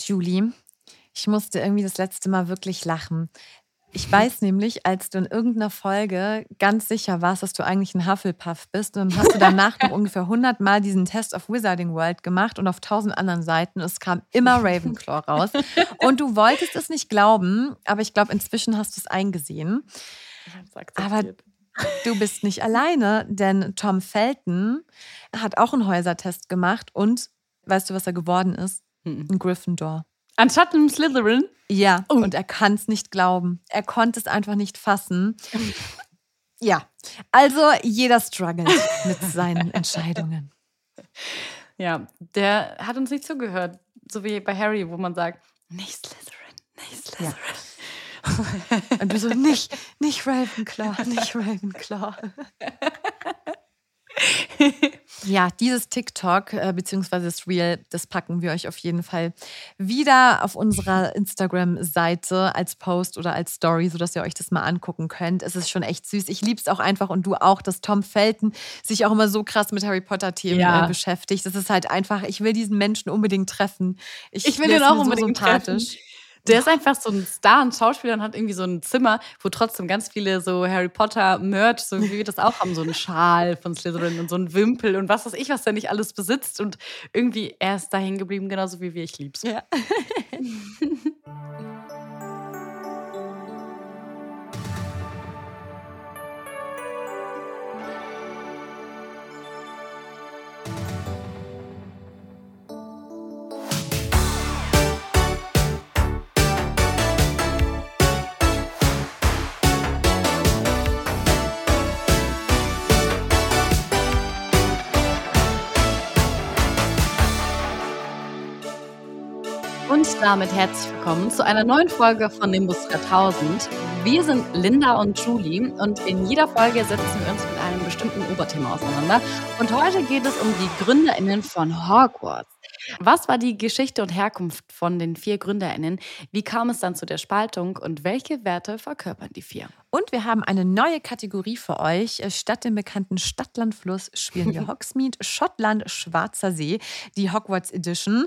Julie, ich musste irgendwie das letzte Mal wirklich lachen. Ich weiß nämlich, als du in irgendeiner Folge ganz sicher warst, dass du eigentlich ein Hufflepuff bist, dann hast du danach noch ungefähr 100 Mal diesen Test of Wizarding World gemacht und auf tausend anderen Seiten. Es kam immer Ravenclaw raus. Und du wolltest es nicht glauben, aber ich glaube, inzwischen hast du es eingesehen. Aber du bist nicht alleine, denn Tom Felton hat auch einen Häusertest gemacht und weißt du, was er geworden ist? Ein Gryffindor. Anstatt einem Slytherin? Ja, und er kann es nicht glauben. Er konnte es einfach nicht fassen. Ja, also jeder struggelt mit seinen Entscheidungen. Ja, der hat uns nicht zugehört. So wie bei Harry, wo man sagt, nicht Slytherin, nicht Slytherin. Und du so, nicht, nicht Ravenclaw, nicht Ravenclaw. Ja, dieses TikTok äh, beziehungsweise das Reel, das packen wir euch auf jeden Fall wieder auf unserer Instagram-Seite als Post oder als Story, sodass ihr euch das mal angucken könnt. Es ist schon echt süß. Ich liebe es auch einfach und du auch, dass Tom Felton sich auch immer so krass mit Harry Potter-Themen Ja. äh, beschäftigt. Das ist halt einfach, ich will diesen Menschen unbedingt treffen. Ich will der den auch mir so unbedingt sympathisch. treffen. Der ist einfach so ein Star, ein Schauspieler und hat irgendwie so ein Zimmer, wo trotzdem ganz viele so Harry Potter Merch, so wie wir das auch haben, so einen Schal von Slytherin und so ein Wimpel und was weiß ich, was der nicht alles besitzt. Und irgendwie, er ist da hängen geblieben, genauso wie wir. Ich lieb's. Ja. damit herzlich willkommen zu einer neuen Folge von Nimbus 3000. Wir sind Linda und Julie und in jeder Folge setzen wir uns mit einem bestimmten Oberthema auseinander. Und heute geht es um die GründerInnen von Hogwarts. Was war die Geschichte und Herkunft von den vier GründerInnen? Wie kam es dann zu der Spaltung und welche Werte verkörpern die vier? Und wir haben eine neue Kategorie für euch. Statt dem bekannten Stadtlandfluss spielen wir Hogsmeade, Schottland, Schwarzer See, die Hogwarts Edition.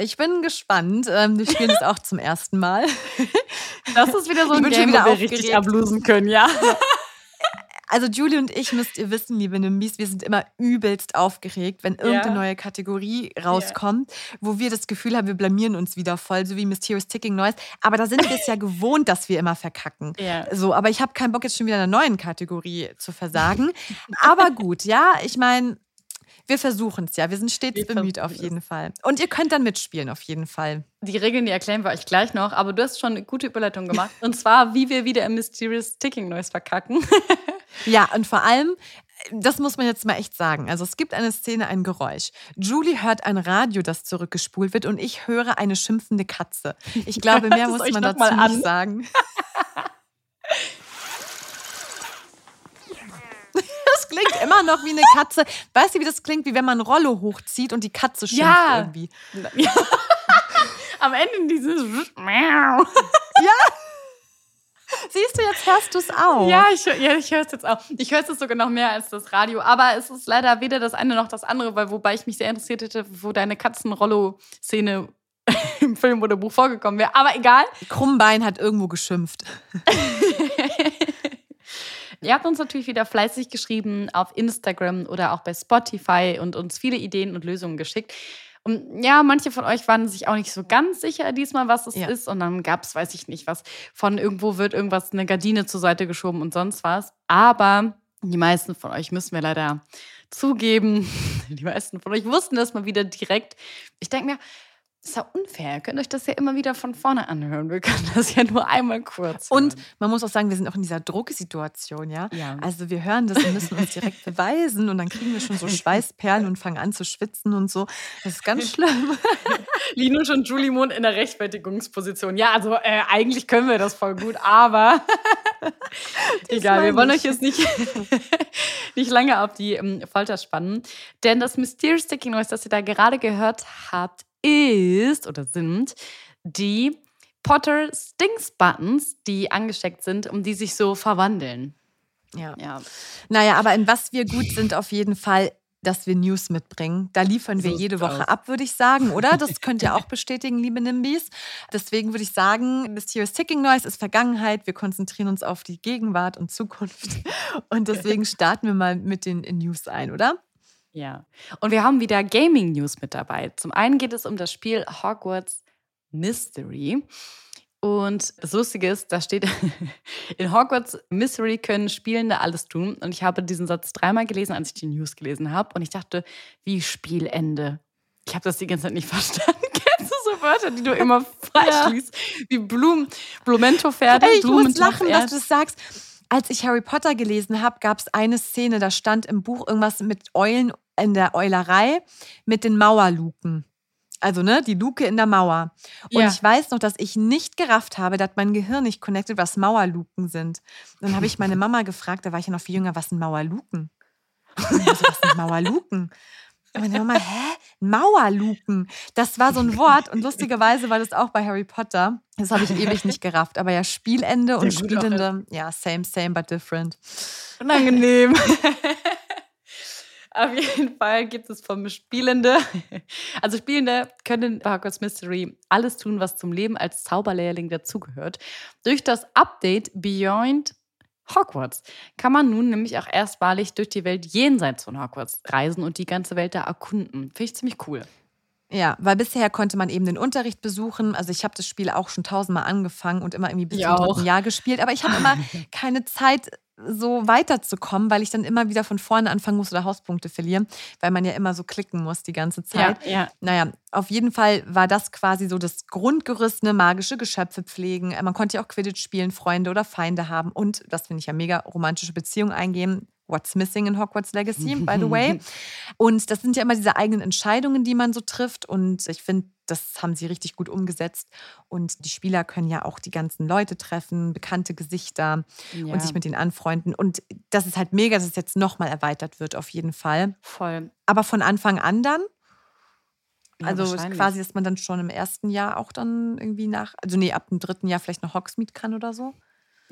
Ich bin gespannt. Ähm, Wir spielen es auch zum ersten Mal. Das ist wieder so Ich ein schon Game, wieder wo wir richtig ablosen können, ja. Also Julie und ich müsst ihr wissen, liebe Nimbis, wir sind immer übelst aufgeregt, wenn irgendeine Ja. neue Kategorie rauskommt, wo wir das Gefühl haben, wir blamieren uns wieder voll, so wie Mysterious Ticking Noise. Aber da sind wir es ja gewohnt, dass wir immer verkacken. Ja. So, aber ich habe keinen Bock, jetzt schon wieder einer neuen Kategorie zu versagen. aber gut, ja, ich meine, wir versuchen es ja. Wir sind stets Wir bemüht auf jeden Fall. Und ihr könnt dann mitspielen auf jeden Fall. Die Regeln, die erklären wir euch gleich noch, aber du hast schon eine gute Überleitung gemacht. Und zwar, wie wir wieder im Mysterious Ticking Noise verkacken. Ja, und vor allem, das muss man jetzt mal echt sagen. Also es gibt eine Szene, ein Geräusch. Julie hört ein Radio, das zurückgespult wird und ich höre eine schimpfende Katze. Ich glaube, mehr muss man dazu mal nicht sagen. Das klingt immer noch wie eine Katze. Weißt du, wie das klingt? Wie wenn man Rollo hochzieht und die Katze schimpft Ja. irgendwie. Ja. Am Ende dieses. Siehst du, jetzt hörst du es auch. Ja, ich, ja, ich höre es jetzt auch. Ich höre es jetzt sogar noch mehr als das Radio. Aber es ist leider weder das eine noch das andere, weil wobei ich mich sehr interessiert hätte, wo deine Katzen-Rollo-Szene im Film oder Buch vorgekommen wäre. Aber egal. Krummbein hat irgendwo geschimpft. Ihr habt uns natürlich wieder fleißig geschrieben auf Instagram oder auch bei Spotify und uns viele Ideen und Lösungen geschickt. Und ja, manche von euch waren sich auch nicht so ganz sicher diesmal, was es Ja. ist. Und dann gab es, weiß ich nicht, was von irgendwo wird irgendwas, eine Gardine zur Seite geschoben und sonst was. Aber die meisten von euch müssen wir leider zugeben. Die meisten von euch wussten das mal wieder direkt. Ich denke mir, ist ja unfair. Ihr könnt euch das ja immer wieder von vorne anhören. Wir können das ja nur einmal kurz. Und hören. man muss auch sagen, wir sind auch in dieser Drucksituation, ja? Ja. Also wir hören das und müssen uns direkt beweisen und dann kriegen wir schon so Schweißperlen und fangen an zu schwitzen und so. Das ist ganz schlimm. Linus und Julie Mond in der Rechtfertigungsposition. Ja, also äh, eigentlich können wir das voll gut, aber egal, wir wollen euch jetzt nicht, nicht lange auf die ähm, Folter spannen. Denn das Mysterious Sticky Noise, das ihr da gerade gehört habt, ist oder sind die Potter Stings Buttons, die angesteckt sind, um die sich so verwandeln. Ja. Ja, Naja, aber in was wir gut sind, auf jeden Fall, dass wir News mitbringen. Da liefern wir So jede Woche aus. ab, würde ich sagen, oder? Das könnt ihr auch bestätigen, liebe Nimbys. Deswegen würde ich sagen, Mysterious Ticking Noise ist Vergangenheit. Wir konzentrieren uns auf die Gegenwart und Zukunft. Und deswegen starten wir mal mit den News ein, oder? Ja. Und wir haben wieder Gaming News mit dabei. Zum einen geht es um das Spiel Hogwarts Mystery. Und das Lustige ist, da steht, in Hogwarts Mystery können Spielende alles tun. Und ich habe diesen Satz dreimal gelesen, als ich die News gelesen habe. Und ich dachte, wie Spielende? Ich habe das die ganze Zeit nicht verstanden. Kennst du so Wörter, die du immer falsch liest? Wie Blumen, Blumento-Pferde, Ey, ich muss Blumentopf, lachen, dass du das sagst. Als ich Harry Potter gelesen habe, gab es eine Szene, da stand im Buch irgendwas mit Eulen in der Eulerei mit den Mauerluken. Also, ne, die Luke in der Mauer. Und Ja. ich weiß noch, dass ich nicht gerafft habe, dass mein Gehirn nicht connected, was Mauerluken sind. Dann habe ich meine Mama gefragt, da war ich ja noch viel jünger, was sind Mauerluken? Und so, was sind Mauerluken? Und meine Mama, hä? Mauerluken. Das war so ein Wort und lustigerweise war das auch bei Harry Potter. Das habe ich ewig nicht gerafft. Aber ja, Spielende und Spielende, ja, same, same, but different. Unangenehm. Auf jeden Fall gibt es vom Spielende. Also Spielende können bei Hogwarts Mystery alles tun, was zum Leben als Zauberlehrling dazugehört. Durch das Update Beyond Hogwarts kann man nun nämlich auch erstmalig durch die Welt jenseits von Hogwarts reisen und die ganze Welt da erkunden. Finde ich ziemlich cool. Ja, weil bisher konnte man eben den Unterricht besuchen. Also ich habe das Spiel auch schon tausendmal angefangen und immer irgendwie bis zum dritten Jahr gespielt. Aber ich habe immer keine Zeit, so weiterzukommen, weil ich dann immer wieder von vorne anfangen muss oder Hauspunkte verliere, weil man ja immer so klicken muss die ganze Zeit. ja. Naja, auf jeden Fall war das quasi so das Grundgerüst, ne, magische Geschöpfe pflegen. Äh, Man konnte ja auch Quidditch spielen, Freunde oder Feinde haben und, das finde ich ja mega, romantische Beziehungen eingehen. What's missing in Hogwarts Legacy, by the way. Und das sind ja immer diese eigenen Entscheidungen, die man so trifft. Und ich finde, das haben sie richtig gut umgesetzt. Und die Spieler können ja auch die ganzen Leute treffen, bekannte Gesichter Ja. und sich mit denen anfreunden. Und das ist halt mega, dass es jetzt nochmal erweitert wird, auf jeden Fall. Voll. Aber von Anfang an dann? Ja, Also quasi, dass man dann schon im ersten Jahr auch dann irgendwie nach, also nee, ab dem dritten Jahr vielleicht noch Hogsmeade kann oder so.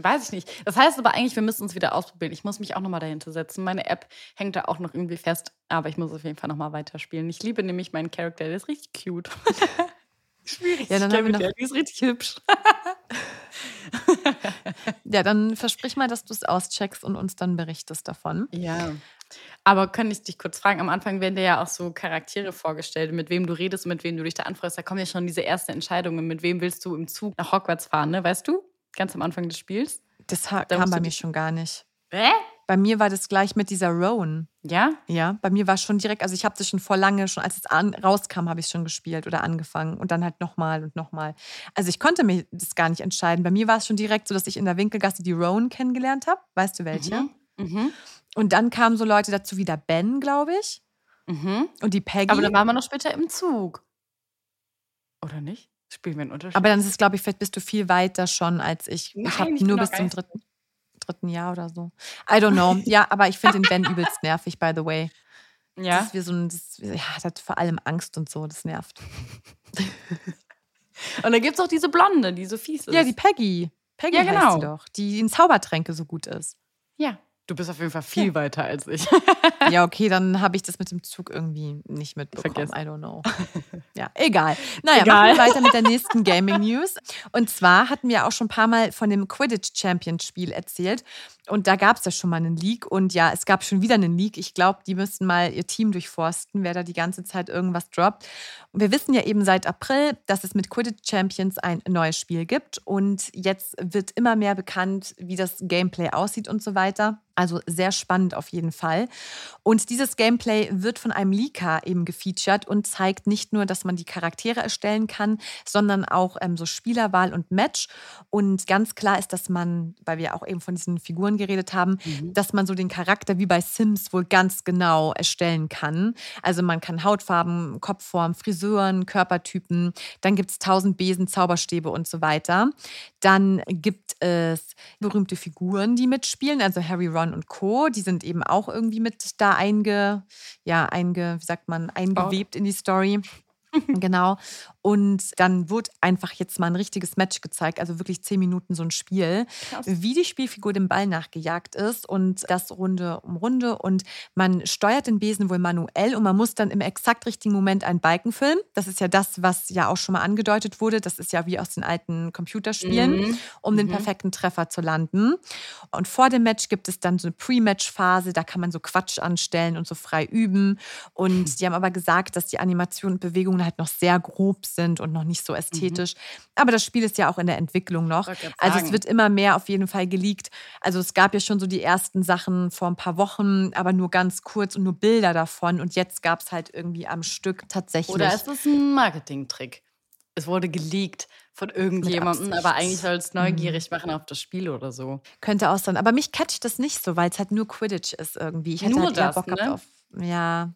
Weiß ich nicht. Das heißt aber eigentlich, wir müssen uns wieder ausprobieren. Ich muss mich auch nochmal dahinter setzen. Meine App hängt da auch noch irgendwie fest, aber ich muss auf jeden Fall nochmal weiterspielen. Ich liebe nämlich meinen Charakter, der ist richtig cute. Schwierig. Ja, dann ich haben wir noch- der, die ist richtig hübsch. Ja, dann versprich mal, dass du es auscheckst und uns dann berichtest davon. Ja. Aber kann ich dich kurz fragen? Am Anfang werden dir ja auch so Charaktere vorgestellt, mit wem du redest und mit wem du dich da anfreust. Da kommen ja schon diese ersten Entscheidungen. Mit wem willst du im Zug nach Hogwarts fahren, ne? Weißt du? Ganz am Anfang des Spiels. Das Da kam bei mir schon gar nicht. Hä? Bei mir war das gleich mit dieser Rowan. Ja? Ja, bei mir war es schon direkt, also ich habe das schon vor lange, schon als es an, rauskam, habe ich schon gespielt oder angefangen und dann halt nochmal und nochmal. Also ich konnte mir das gar nicht entscheiden. Bei mir war es schon direkt so, dass ich in der Winkelgasse die Rowan kennengelernt habe. Weißt du welche? Mhm. Mhm. Und dann kamen so Leute dazu wie der Ben, glaube ich, Mhm. und die Peggy. Aber dann waren wir noch später im Zug. Oder nicht? Spielen wir einen Unterschied? Aber dann ist es, glaube ich, vielleicht bist du viel weiter schon als ich. Nein, ich habe nur bis zum dritten, dritten Jahr oder so. I don't know. Ja, aber ich finde den Ben übelst nervig, by the way. Das ja. ist wie so ein, das, ja, das hat vor allem Angst und so, das nervt. Und dann gibt es auch diese Blonde, die so fies ist. Ja, die Peggy. Peggy Ja, heißt genau. sie doch, die in Zaubertränke so gut ist. ja. Du bist auf jeden Fall viel weiter als ich. Ja, okay, dann habe ich das mit dem Zug irgendwie nicht mitbekommen. Vergessen. I don't know. Ja, egal. Naja, Egal. machen wir weiter mit der nächsten Gaming News. Und zwar hatten wir auch schon ein paar Mal von dem Quidditch Champion Spiel erzählt. Und da gab es ja schon mal einen Leak. Und ja, es gab schon wieder einen Leak. Ich glaube, die müssten mal ihr Team durchforsten, wer da die ganze Zeit irgendwas droppt. Und wir wissen ja eben seit April, dass es mit Quidditch Champions ein neues Spiel gibt. Und jetzt wird immer mehr bekannt, wie das Gameplay aussieht und so weiter. Also sehr spannend auf jeden Fall. Und dieses Gameplay wird von einem Leaker eben gefeatured und zeigt nicht nur, dass man die Charaktere erstellen kann, sondern auch ähm, so Spielerwahl und Match. Und ganz klar ist, dass man, weil wir auch eben von diesen Figuren geredet haben, mhm. dass man so den Charakter wie bei Sims wohl ganz genau erstellen kann. Also man kann Hautfarben, Kopfform, Frisuren, Körpertypen, dann gibt es tausend Besen, Zauberstäbe und so weiter. Dann gibt es berühmte Figuren, die mitspielen, also Harry, Ron und Co. Die sind eben auch irgendwie mit da einge, ja, einge, wie sagt man, eingewebt oh. in die Story. genau. Und dann wird einfach jetzt mal ein richtiges Match gezeigt, also wirklich zehn Minuten so ein Spiel, Krass. wie die Spielfigur dem Ball nachgejagt ist und das Runde um Runde. Und man steuert den Besen wohl manuell und man muss dann im exakt richtigen Moment einen Balken filmen. Das ist ja das, was ja auch schon mal angedeutet wurde. Das ist ja wie aus den alten Computerspielen, mhm. um den mhm. perfekten Treffer zu landen. Und vor dem Match gibt es dann so eine Pre-Match-Phase, da kann man so Quatsch anstellen und so frei üben. Und die haben aber gesagt, dass die Animationen und Bewegungen halt noch sehr grob sind sind und noch nicht so ästhetisch. Mhm. Aber das Spiel ist ja auch in der Entwicklung noch. Also es wird immer mehr auf jeden Fall geleakt. Also es gab ja schon so die ersten Sachen vor ein paar Wochen, aber nur ganz kurz und nur Bilder davon. Und jetzt gab es halt irgendwie am Stück tatsächlich. Oder ist das ein Marketing-Trick? Es wurde geleakt von irgendjemandem, aber eigentlich soll es neugierig mhm. machen auf das Spiel oder so. Könnte auch sein. Aber mich catcht das nicht so, weil es halt nur Quidditch ist irgendwie. Ich hätte nur halt das, Bock ne? auf ja,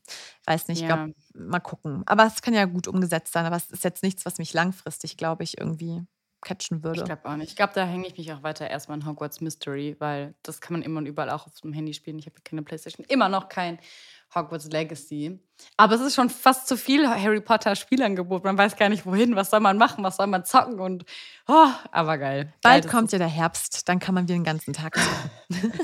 weiß nicht, ich ja. glaube, mal gucken. Aber es kann ja gut umgesetzt sein, aber es ist jetzt nichts, was mich langfristig, glaube ich, irgendwie catchen würde. Ich glaube auch nicht. Ich glaube, da hänge ich mich auch weiter erstmal in Hogwarts Mystery, weil das kann man immer und überall auch auf dem Handy spielen. Ich habe keine Playstation, immer noch kein Hogwarts Legacy. Aber es ist schon fast zu viel Harry Potter Spielangebot. Man weiß gar nicht wohin, was soll man machen, was soll man zocken und oh, aber geil. Bald geil, kommt ja der Herbst, dann kann man wieder den ganzen Tag zocken.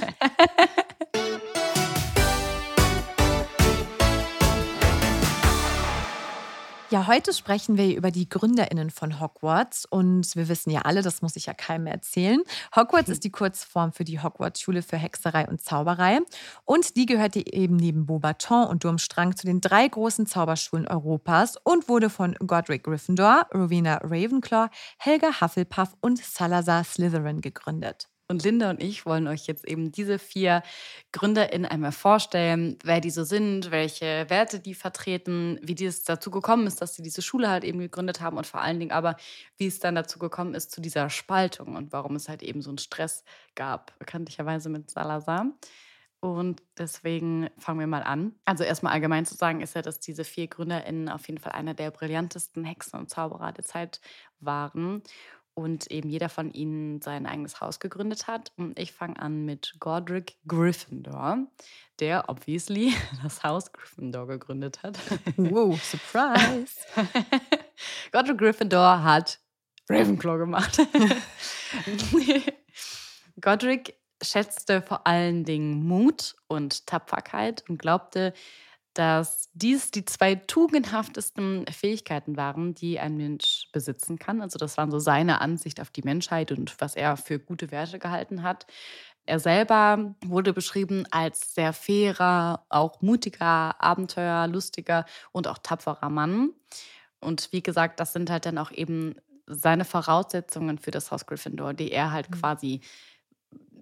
Ja, heute sprechen wir über die GründerInnen von Hogwarts und wir wissen ja alle, das muss ich ja keinem mehr erzählen. Hogwarts ist die Kurzform für die Hogwarts-Schule für Hexerei und Zauberei und die gehörte eben neben Beaubaton und Durmstrang zu den drei großen Zauberschulen Europas und wurde von Godric Gryffindor, Rowena Ravenclaw, Helga Hufflepuff und Salazar Slytherin gegründet. Und Linda und ich wollen euch jetzt eben diese vier GründerInnen einmal vorstellen, wer die so sind, welche Werte die vertreten, wie es dazu gekommen ist, dass sie diese Schule halt eben gegründet haben und vor allen Dingen aber, wie es dann dazu gekommen ist zu dieser Spaltung und warum es halt eben so einen Stress gab, bekanntlicherweise mit Salazar. Und deswegen fangen wir mal an. Also erstmal allgemein zu sagen ist ja, dass diese vier GründerInnen auf jeden Fall einer der brillantesten Hexen und Zauberer der Zeit waren und eben jeder von ihnen sein eigenes Haus gegründet hat. Und ich fange an mit Godric Gryffindor, der obviously das Haus Gryffindor gegründet hat. Wow, surprise! Godric Gryffindor hat Ravenclaw gemacht. Godric schätzte vor allen Dingen Mut und Tapferkeit und glaubte, dass dies die zwei tugendhaftesten Fähigkeiten waren, die ein Mensch besitzen kann. Also das waren so seine Ansicht auf die Menschheit und was er für gute Werte gehalten hat. Er selber wurde beschrieben als sehr fairer, auch mutiger, abenteuerlustiger und auch tapferer Mann. Und wie gesagt, das sind halt dann auch eben seine Voraussetzungen für das Haus Gryffindor, die er halt mhm. quasi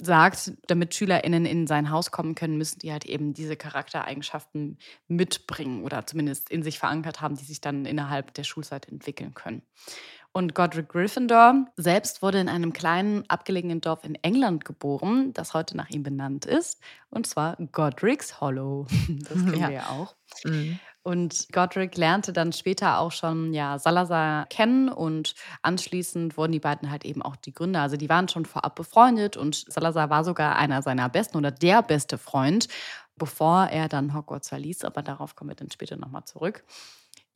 sagt, damit SchülerInnen in sein Haus kommen können, müssen die halt eben diese Charaktereigenschaften mitbringen oder zumindest in sich verankert haben, die sich dann innerhalb der Schulzeit entwickeln können. Und Godric Gryffindor selbst wurde in einem kleinen abgelegenen Dorf in England geboren, das heute nach ihm benannt ist, und zwar Godric's Hollow. Das kennen ja. wir ja auch. Mhm. Und Godric lernte dann später auch schon ja, Salazar kennen und anschließend wurden die beiden halt eben auch die Gründer. Also die waren schon vorab befreundet und Salazar war sogar einer seiner besten oder der beste Freund, bevor er dann Hogwarts verließ. Aber darauf kommen wir dann später nochmal zurück.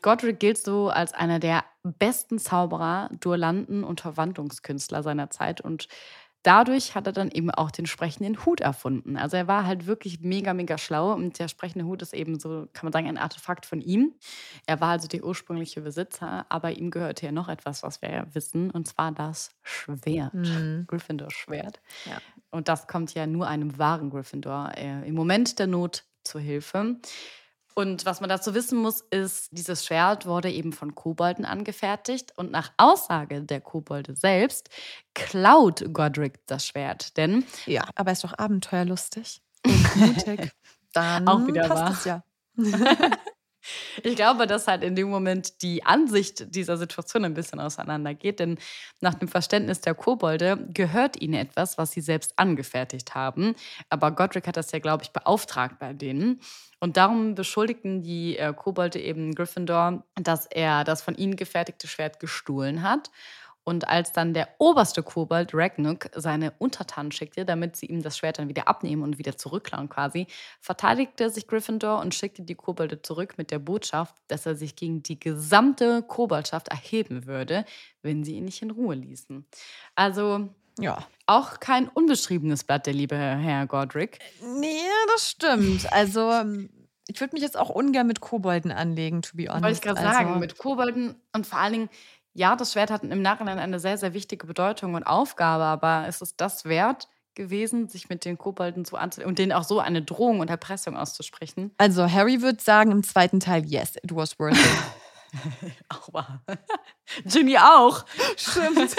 Godric gilt so als einer der besten Zauberer, Duellanten und Verwandlungskünstler seiner Zeit und dadurch hat er dann eben auch den sprechenden Hut erfunden. Also er war halt wirklich mega, mega schlau und der sprechende Hut ist eben so, kann man sagen, ein Artefakt von ihm. Er war also der ursprüngliche Besitzer, aber ihm gehörte ja noch etwas, was wir ja wissen, und zwar das Schwert. Mhm. Gryffindors Schwert. Ja. Und das kommt ja nur einem wahren Gryffindor äh, im Moment der Not zur Hilfe. Und was man dazu wissen muss, ist, dieses Schwert wurde eben von Kobolden angefertigt und nach Aussage der Kobolde selbst klaut Godric das Schwert. Denn ja, aber er ist doch abenteuerlustig und mutig. Dann auch wieder passt wahr. ja. Ich glaube, dass halt in dem Moment die Ansicht dieser Situation ein bisschen auseinandergeht, denn nach dem Verständnis der Kobolde gehört ihnen etwas, was sie selbst angefertigt haben. Aber Godric hat das ja, glaube ich, beauftragt bei denen. Und darum beschuldigten die äh, Kobolde eben Gryffindor, dass er das von ihnen gefertigte Schwert gestohlen hat. Und als dann der oberste Kobold, Ragnuk, seine Untertanen schickte, damit sie ihm das Schwert dann wieder abnehmen und wieder zurückklauen quasi, verteidigte sich Gryffindor und schickte die Kobolde zurück mit der Botschaft, dass er sich gegen die gesamte Koboldschaft erheben würde, wenn sie ihn nicht in Ruhe ließen. Also ja. Auch kein unbeschriebenes Blatt, der liebe Herr Godric. Nee, das stimmt. Also, ähm, ich würde mich jetzt auch ungern mit Kobolden anlegen, to be honest. Wollte ich gerade also. sagen, mit Kobolden und vor allen Dingen, ja, das Schwert hat im Nachhinein eine sehr, sehr wichtige Bedeutung und Aufgabe, aber ist es das wert gewesen, sich mit den Kobolden so anzulegen und denen auch so eine Drohung und Erpressung auszusprechen? Also, Harry würde sagen im zweiten Teil, yes, it was worth it. auch wahr. Ginny auch. Stimmt.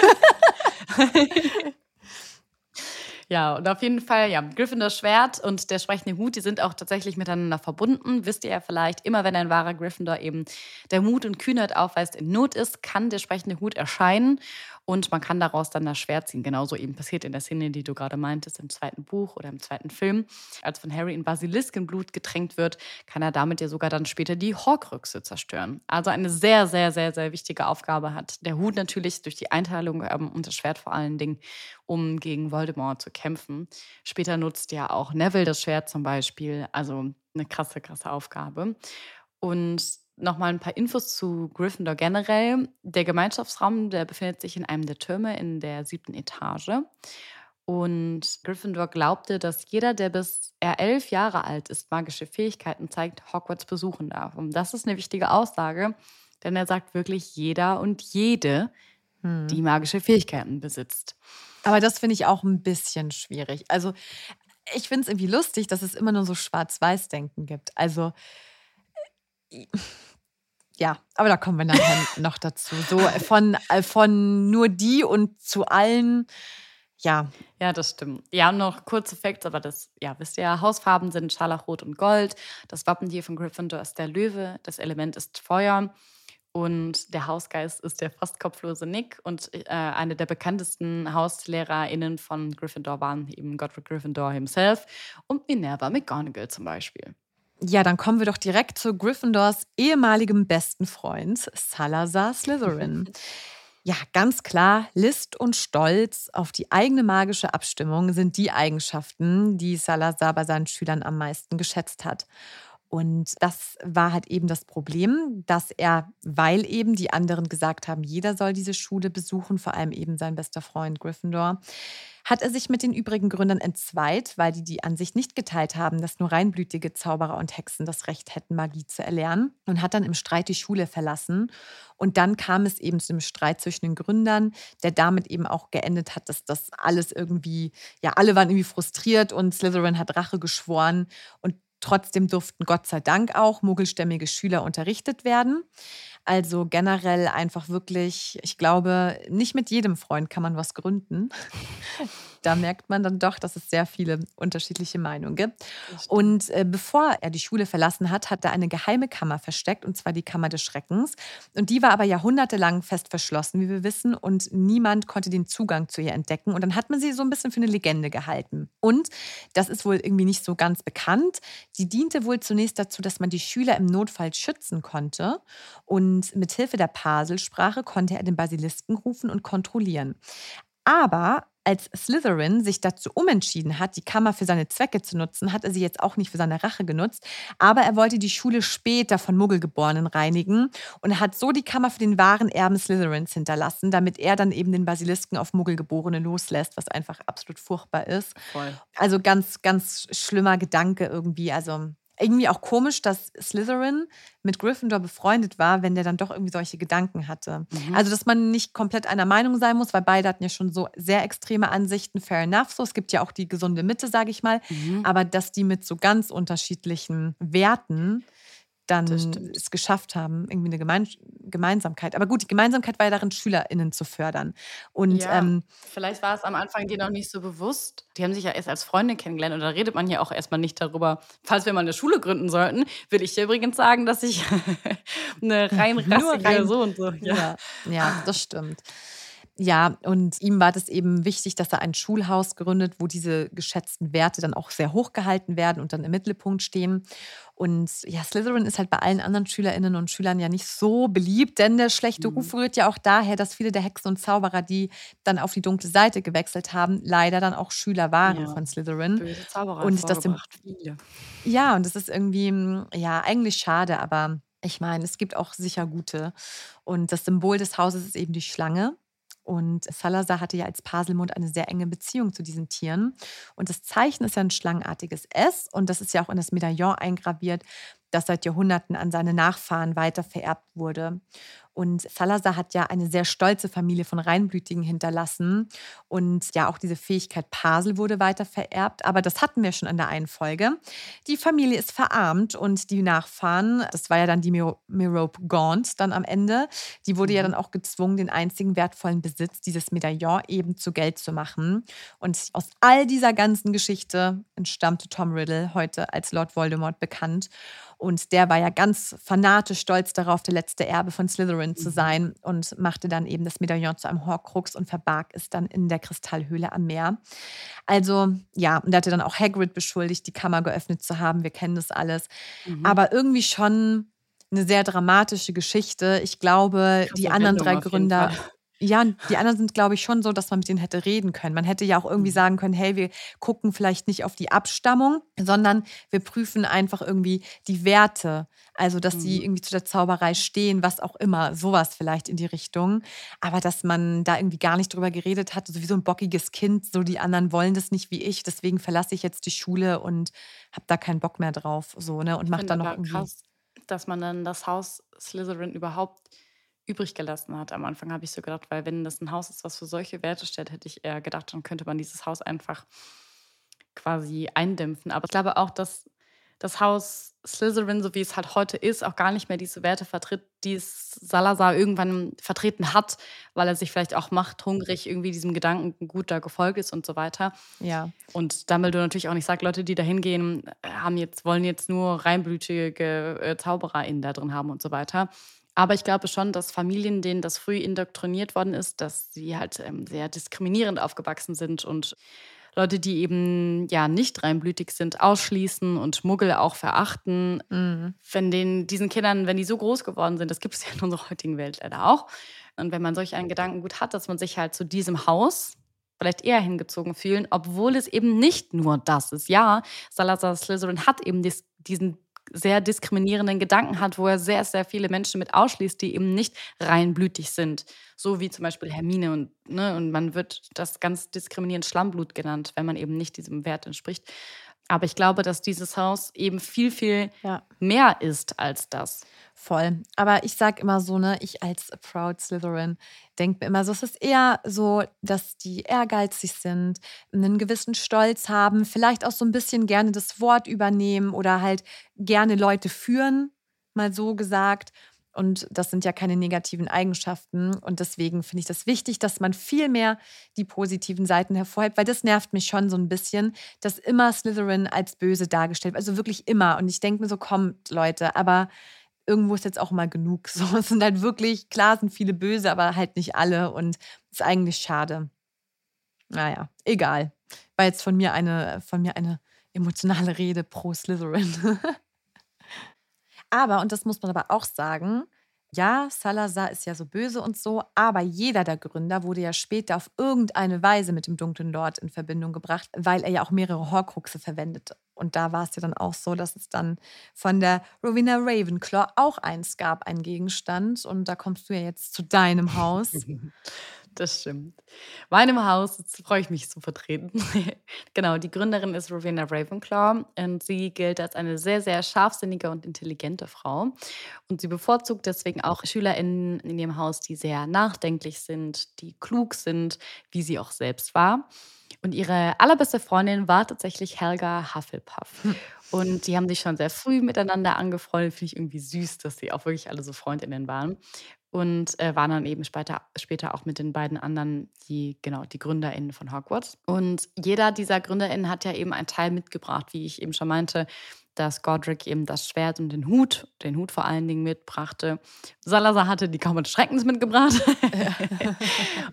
Ja, und auf jeden Fall, ja, Gryffindors Schwert und der sprechende Hut, die sind auch tatsächlich miteinander verbunden. Wisst ihr ja vielleicht, immer wenn ein wahrer Gryffindor eben der Mut und Kühnheit aufweist, in Not ist, kann der sprechende Hut erscheinen und man kann daraus dann das Schwert ziehen. Genauso eben passiert in der Szene, die du gerade meintest, im zweiten Buch oder im zweiten Film. Als von Harry in Basiliskenblut getränkt wird, kann er damit ja sogar dann später die Horcruxe zerstören. Also eine sehr, sehr, sehr, sehr wichtige Aufgabe hat der Hut natürlich durch die Einteilung ähm, und das Schwert vor allen Dingen, um gegen Voldemort zu kämpfen. Später nutzt ja auch Neville das Schwert zum Beispiel. Also eine krasse, krasse Aufgabe. Und nochmal ein paar Infos zu Gryffindor generell. Der Gemeinschaftsraum, der befindet sich in einem der Türme in der siebten Etage. Und Gryffindor glaubte, dass jeder, der bis er elf Jahre alt ist, magische Fähigkeiten zeigt, Hogwarts besuchen darf. Und das ist eine wichtige Aussage, denn er sagt wirklich jeder und jede, hm. die magische Fähigkeiten besitzt. Aber das finde ich auch ein bisschen schwierig. Also ich finde es irgendwie lustig, dass es immer nur so Schwarz-Weiß-Denken gibt. Also ja, aber da kommen wir nachher noch dazu. So von, äh, von nur die und zu allen. Ja. Ja, das stimmt. Ja, noch kurze Facts, aber das, ja, wisst ihr Hausfarben sind Scharlachrot und Gold. Das Wappen hier von Gryffindor ist der Löwe. Das Element ist Feuer. Und der Hausgeist ist der fast kopflose Nick. Und äh, eine der bekanntesten HauslehrerInnen von Gryffindor waren eben Godric Gryffindor himself und Minerva McGonagall zum Beispiel. Ja, dann kommen wir doch direkt zu Gryffindors ehemaligem besten Freund, Salazar Slytherin. Ja, ganz klar, List und Stolz auf die eigene magische Abstimmung sind die Eigenschaften, die Salazar bei seinen Schülern am meisten geschätzt hat. Und das war halt eben das Problem, dass er, weil eben die anderen gesagt haben, jeder soll diese Schule besuchen, vor allem eben sein bester Freund Gryffindor, hat er sich mit den übrigen Gründern entzweit, weil die die Ansicht nicht geteilt haben, dass nur reinblütige Zauberer und Hexen das Recht hätten, Magie zu erlernen und hat dann im Streit die Schule verlassen. Und dann kam es eben zu dem Streit zwischen den Gründern, der damit eben auch geendet hat, dass das alles irgendwie, ja, alle waren irgendwie frustriert und Slytherin hat Rache geschworen und Trotzdem durften Gott sei Dank auch muggelstämmige Schüler unterrichtet werden. Also generell einfach wirklich, ich glaube, nicht mit jedem Freund kann man was gründen. Da merkt man dann doch, dass es sehr viele unterschiedliche Meinungen gibt. Und äh, bevor er die Schule verlassen hat, hat er eine geheime Kammer versteckt, und zwar die Kammer des Schreckens. Und die war aber jahrhundertelang fest verschlossen, wie wir wissen, und niemand konnte den Zugang zu ihr entdecken. Und dann hat man sie so ein bisschen für eine Legende gehalten. Und das ist wohl irgendwie nicht so ganz bekannt. Sie diente wohl zunächst dazu, dass man die Schüler im Notfall schützen konnte. Und mit Hilfe der Paselsprache konnte er den Basilisken rufen und kontrollieren. Aber als Slytherin sich dazu umentschieden hat, die Kammer für seine Zwecke zu nutzen, hat er sie jetzt auch nicht für seine Rache genutzt. Aber er wollte die Schule später von Muggelgeborenen reinigen und hat so die Kammer für den wahren Erben Slytherins hinterlassen, damit er dann eben den Basilisken auf Muggelgeborene loslässt, was einfach absolut furchtbar ist. Voll. Also ganz, ganz schlimmer Gedanke irgendwie. Also irgendwie auch komisch, dass Slytherin mit Gryffindor befreundet war, wenn der dann doch irgendwie solche Gedanken hatte. Mhm. Also, dass man nicht komplett einer Meinung sein muss, weil beide hatten ja schon so sehr extreme Ansichten, fair enough. So, es gibt ja auch die gesunde Mitte, sage ich mal. Mhm. Aber dass die mit so ganz unterschiedlichen Werten dann es geschafft haben, irgendwie eine Gemein Gemeinsamkeit. Aber gut, die Gemeinsamkeit war ja darin, SchülerInnen zu fördern. Und Ja, ähm, vielleicht war es am Anfang dir noch nicht so bewusst. Die haben sich ja erst als Freunde kennengelernt und da redet man ja auch erstmal nicht darüber. Falls wir mal eine Schule gründen sollten, will ich dir übrigens sagen, dass ich eine rein rassige rein- so und so. Ja. Ja, ja, das stimmt. Ja, und ihm war das eben wichtig, dass er ein Schulhaus gründet, wo diese geschätzten Werte dann auch sehr hoch gehalten werden und dann im Mittelpunkt stehen. Und ja, Slytherin ist halt bei allen anderen Schülerinnen und Schülern ja nicht so beliebt, denn der schlechte Mhm. Ruf rührt ja auch daher, dass viele der Hexen und Zauberer, die dann auf die dunkle Seite gewechselt haben, leider dann auch Schüler waren Ja. von Slytherin. Böse Zauberer Und das im- viele. Ja, und das ist irgendwie, ja, eigentlich schade, aber ich meine, es gibt auch sicher gute. Und das Symbol des Hauses ist eben die Schlange. Und Salazar hatte ja als Paselmund eine sehr enge Beziehung zu diesen Tieren. Und das Zeichen ist ja ein schlangenartiges S. Und das ist ja auch in das Medaillon eingraviert, das seit Jahrhunderten an seine Nachfahren weiter vererbt wurde. Und Salazar hat ja eine sehr stolze Familie von Reinblütigen hinterlassen. Und ja, auch diese Fähigkeit Pasel wurde weiter vererbt. Aber das hatten wir schon in der einen Folge. Die Familie ist verarmt und die Nachfahren, das war ja dann die Mirope Gaunt dann am Ende, die wurde ja dann auch gezwungen, den einzigen wertvollen Besitz, dieses Medaillon, eben zu Geld zu machen. Und aus all dieser ganzen Geschichte entstammte Tom Riddle, heute als Lord Voldemort bekannt. Und der war ja ganz fanatisch stolz darauf, der letzte Erbe von Slytherin zu sein und machte dann eben das Medaillon zu einem Horcrux und verbarg es dann in der Kristallhöhle am Meer. Also ja, und er hatte dann auch Hagrid beschuldigt, die Kammer geöffnet zu haben. Wir kennen das alles. Mhm. Aber irgendwie schon eine sehr dramatische Geschichte. Ich glaube, Krasse die anderen drei Gründer. Ja, die anderen sind, glaube ich, schon so, dass man mit denen hätte reden können. Man hätte ja auch irgendwie Mhm. sagen können, hey, wir gucken vielleicht nicht auf die Abstammung, sondern wir prüfen einfach irgendwie die Werte. Also, dass sie Mhm. irgendwie zu der Zauberei stehen, was auch immer, sowas vielleicht in die Richtung. Aber dass man da irgendwie gar nicht drüber geredet hat, so wie so ein bockiges Kind, so die anderen wollen das nicht wie ich, deswegen verlasse ich jetzt die Schule und habe da keinen Bock mehr drauf. So, ne? Und mache finde dann noch irgendwie. krass, dass man dann das Haus Slytherin überhaupt übrig gelassen hat. Am Anfang habe ich so gedacht, weil wenn das ein Haus ist, was für solche Werte steht, hätte ich eher gedacht, dann könnte man dieses Haus einfach quasi eindämpfen. Aber ich glaube auch, dass das Haus Slytherin, so wie es halt heute ist, auch gar nicht mehr diese Werte vertritt, die es Salazar irgendwann vertreten hat, weil er sich vielleicht auch machthungrig irgendwie diesem Gedanken gut da gefolgt ist und so weiter. Ja. Und Dumbledore natürlich auch nicht sagt, Leute, die da hingehen, haben jetzt, wollen jetzt nur reinblütige äh, ZaubererInnen da drin haben und so weiter. Aber ich glaube schon, dass Familien, denen das früh indoktriniert worden ist, dass sie halt ähm, sehr diskriminierend aufgewachsen sind und Leute, die eben ja nicht reinblütig sind, ausschließen und Muggel auch verachten. Mhm. Wenn den, diesen Kindern, wenn die so groß geworden sind, das gibt es ja in unserer heutigen Welt leider auch. Und wenn man solch einen Gedankengut hat, dass man sich halt zu diesem Haus vielleicht eher hingezogen fühlen, obwohl es eben nicht nur das ist. Ja, Salazar Slytherin hat eben dis diesen sehr diskriminierenden Gedanken hat, wo er sehr, sehr viele Menschen mit ausschließt, die eben nicht reinblütig sind. So wie zum Beispiel Hermine und, ne, und man wird das ganz diskriminierend Schlammblut genannt, wenn man eben nicht diesem Wert entspricht. Aber ich glaube, dass dieses Haus eben viel, viel Ja. mehr ist als das. Voll. Aber ich sag immer so, ne, ich als Proud Slytherin denke mir immer so, es ist eher so, dass die ehrgeizig sind, einen gewissen Stolz haben, vielleicht auch so ein bisschen gerne das Wort übernehmen oder halt gerne Leute führen, mal so gesagt. Und das sind ja keine negativen Eigenschaften. Und deswegen finde ich das wichtig, dass man viel mehr die positiven Seiten hervorhebt, weil das nervt mich schon so ein bisschen, dass immer Slytherin als böse dargestellt wird. Also wirklich immer. Und ich denke mir so, kommt, Leute, aber irgendwo ist jetzt auch mal genug. So, es sind halt wirklich, klar sind viele böse, aber halt nicht alle. Und ist eigentlich schade. Naja, egal. War jetzt von mir eine, von mir eine emotionale Rede pro Slytherin. aber, und das muss man aber auch sagen, ja, Salazar ist ja so böse und so, aber jeder der Gründer wurde ja später auf irgendeine Weise mit dem dunklen Lord in Verbindung gebracht, weil er ja auch mehrere Horcruxe verwendete. Und da war es ja dann auch so, dass es dann von der Rowena Ravenclaw auch eins gab, ein Gegenstand. Und da kommst du ja jetzt zu deinem Haus. Das stimmt. Meinem Haus freue ich mich zu vertreten. genau, die Gründerin ist Rowena Ravenclaw und sie gilt als eine sehr, sehr scharfsinnige und intelligente Frau. Und sie bevorzugt deswegen auch SchülerInnen in ihrem Haus, die sehr nachdenklich sind, die klug sind, wie sie auch selbst war. Und ihre allerbeste Freundin war tatsächlich Helga Hufflepuff. Hm. Und die haben sich schon sehr früh miteinander angefreundet. Finde ich irgendwie süß, dass sie auch wirklich alle so Freundinnen waren und äh, waren dann eben später, später auch mit den beiden anderen die, genau, die GründerInnen von Hogwarts. Und jeder dieser GründerInnen hat ja eben einen Teil mitgebracht, wie ich eben schon meinte, dass Godric eben das Schwert und den Hut, den Hut vor allen Dingen mitbrachte. Salazar hatte die Kaum des Schreckens mitgebracht. Ja.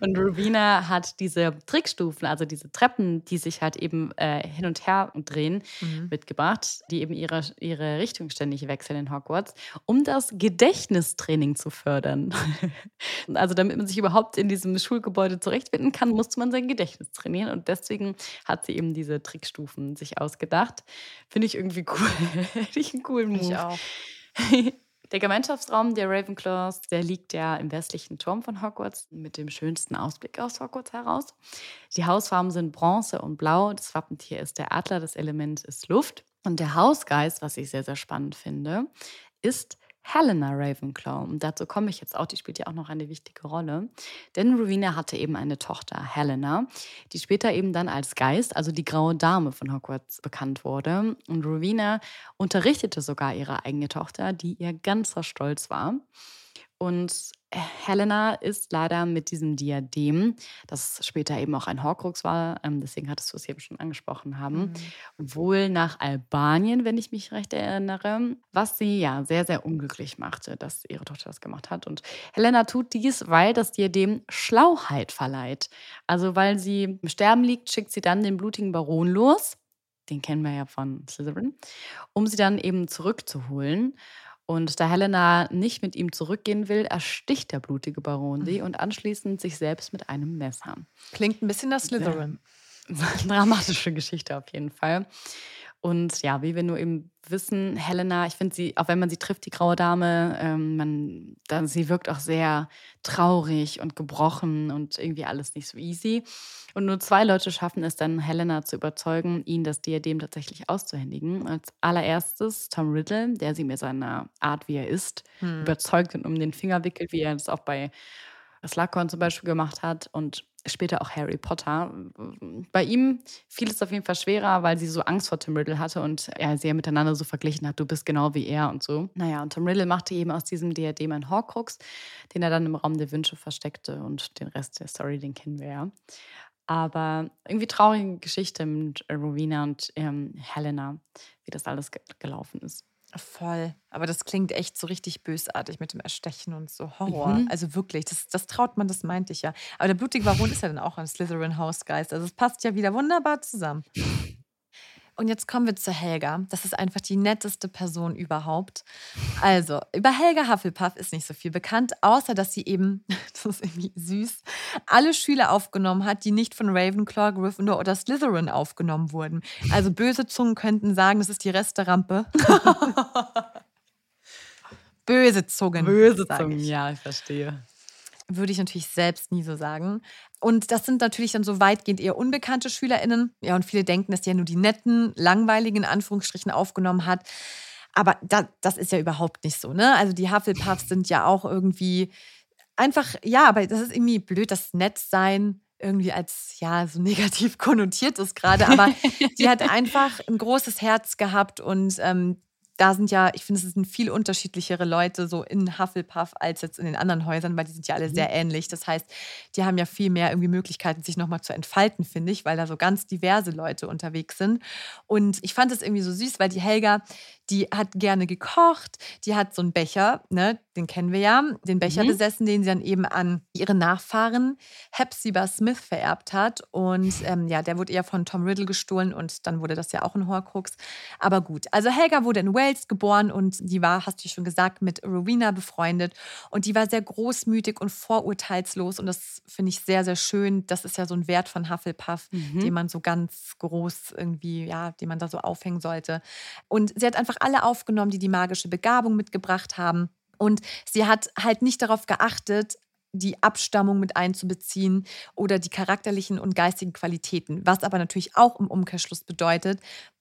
und Rowena hat diese Trickstufen, also diese Treppen, die sich halt eben äh, hin und her drehen, mhm. mitgebracht, die eben ihre, ihre Richtung ständig wechseln in Hogwarts, um das Gedächtnistraining zu fördern. also damit man sich überhaupt in diesem Schulgebäude zurechtfinden kann, musste man sein Gedächtnis trainieren. Und deswegen hat sie eben diese Trickstufen sich ausgedacht. Finde ich irgendwie cool. Hätte ich einen coolen Move. Ich auch. Der Gemeinschaftsraum der Ravenclaws, der liegt ja im westlichen Turm von Hogwarts mit dem schönsten Ausblick aus Hogwarts heraus. Die Hausfarben sind Bronze und Blau. Das Wappentier ist der Adler, das Element ist Luft. Und der Hausgeist, was ich sehr, sehr spannend finde, ist Helena Ravenclaw. Und dazu komme ich jetzt auch, die spielt ja auch noch eine wichtige Rolle. Denn Rowena hatte eben eine Tochter, Helena, die später eben dann als Geist, also die graue Dame von Hogwarts, bekannt wurde. Und Rowena unterrichtete sogar ihre eigene Tochter, die ihr ganzer Stolz war. Und Helena ist leider mit diesem Diadem, das später eben auch ein Horcrux war, ähm, deswegen hattest du es eben schon angesprochen haben, mhm. wohl nach Albanien, wenn ich mich recht erinnere, was sie ja sehr, sehr unglücklich machte, dass ihre Tochter das gemacht hat. Und Helena tut dies, weil das Diadem Schlauheit verleiht. Also weil sie im Sterben liegt, schickt sie dann den blutigen Baron los, den kennen wir ja von Slytherin, um sie dann eben zurückzuholen. Und da Helena nicht mit ihm zurückgehen will, ersticht der blutige Baron sie mhm. und anschließend sich selbst mit einem Messer. Klingt ein bisschen nach Slytherin. Dramatische Geschichte auf jeden Fall. Und ja, wie wir nur eben wissen, Helena, ich finde sie, auch wenn man sie trifft, die graue Dame, ähm, man, dann, sie wirkt auch sehr traurig und gebrochen und irgendwie alles nicht so easy. Und nur zwei Leute schaffen es dann, Helena zu überzeugen, ihn das Diadem tatsächlich auszuhändigen. Als allererstes Tom Riddle, der sie mit seiner Art, wie er ist, hm. überzeugt und um den Finger wickelt, wie er das auch bei Slughorn zum Beispiel gemacht hat. Und später auch Harry Potter. Bei ihm fiel es auf jeden Fall schwerer, weil sie so Angst vor Tom Riddle hatte und er sie ja miteinander so verglichen hat, du bist genau wie er und so. Naja, und Tom Riddle machte eben aus diesem Diadem einen Horcrux, den er dann im Raum der Wünsche versteckte und den Rest der Story, den kennen wir ja. Aber irgendwie traurige Geschichte mit Rowena und ähm, Helena, wie das alles ge gelaufen ist. Voll. Aber das klingt echt so richtig bösartig mit dem Erstechen und so Horror. Mhm. Also wirklich, das, das traut man, das meinte ich ja. Aber der blutige Baron ist ja dann auch ein Slytherin-Hausgeist. Also es passt ja wieder wunderbar zusammen. Und jetzt kommen wir zu Helga. Das ist einfach die netteste Person überhaupt. Also, über Helga Hufflepuff ist nicht so viel bekannt, außer dass sie eben, das ist irgendwie süß, alle Schüler aufgenommen hat, die nicht von Ravenclaw, Gryffindor oder Slytherin aufgenommen wurden. Also böse Zungen könnten sagen, das ist die Resterampe. böse Zungen. Böse Zungen, ja, ich verstehe würde ich natürlich selbst nie so sagen. Und das sind natürlich dann so weitgehend eher unbekannte SchülerInnen. Ja, und viele denken, dass die ja nur die netten, langweiligen, Anführungsstrichen, aufgenommen hat. Aber da, das ist ja überhaupt nicht so, ne? Also die Hufflepuffs sind ja auch irgendwie einfach, ja, aber das ist irgendwie blöd, das Nettsein irgendwie als ja so negativ konnotiert ist gerade, aber die hat einfach ein großes Herz gehabt und ähm, da sind ja, ich finde, es sind viel unterschiedlichere Leute so in Hufflepuff als jetzt in den anderen Häusern, weil die sind ja alle mhm. sehr ähnlich. Das heißt, die haben ja viel mehr irgendwie Möglichkeiten, sich nochmal zu entfalten, finde ich, weil da so ganz diverse Leute unterwegs sind. Und ich fand es irgendwie so süß, weil die Helga, die hat gerne gekocht, die hat so einen Becher, ne, den kennen wir ja, den Becher mhm. besessen, den sie dann eben an ihre Nachfahren Hepzibah Smith vererbt hat. Und ähm, ja, der wurde eher von Tom Riddle gestohlen und dann wurde das ja auch ein Horcrux. Aber gut, also Helga wurde in Wales Wales geboren und die war, hast du schon gesagt, mit Rowena befreundet. Und die war sehr großmütig und vorurteilslos. Und das finde ich sehr, sehr schön. Das ist ja so ein Wert von Hufflepuff, mhm. den man so ganz groß irgendwie, ja, den man da so aufhängen sollte. Und sie hat einfach alle aufgenommen, die die magische Begabung mitgebracht haben. Und sie hat halt nicht darauf geachtet, die Abstammung mit einzubeziehen oder die charakterlichen und geistigen Qualitäten. Was aber natürlich auch im Umkehrschluss bedeutet,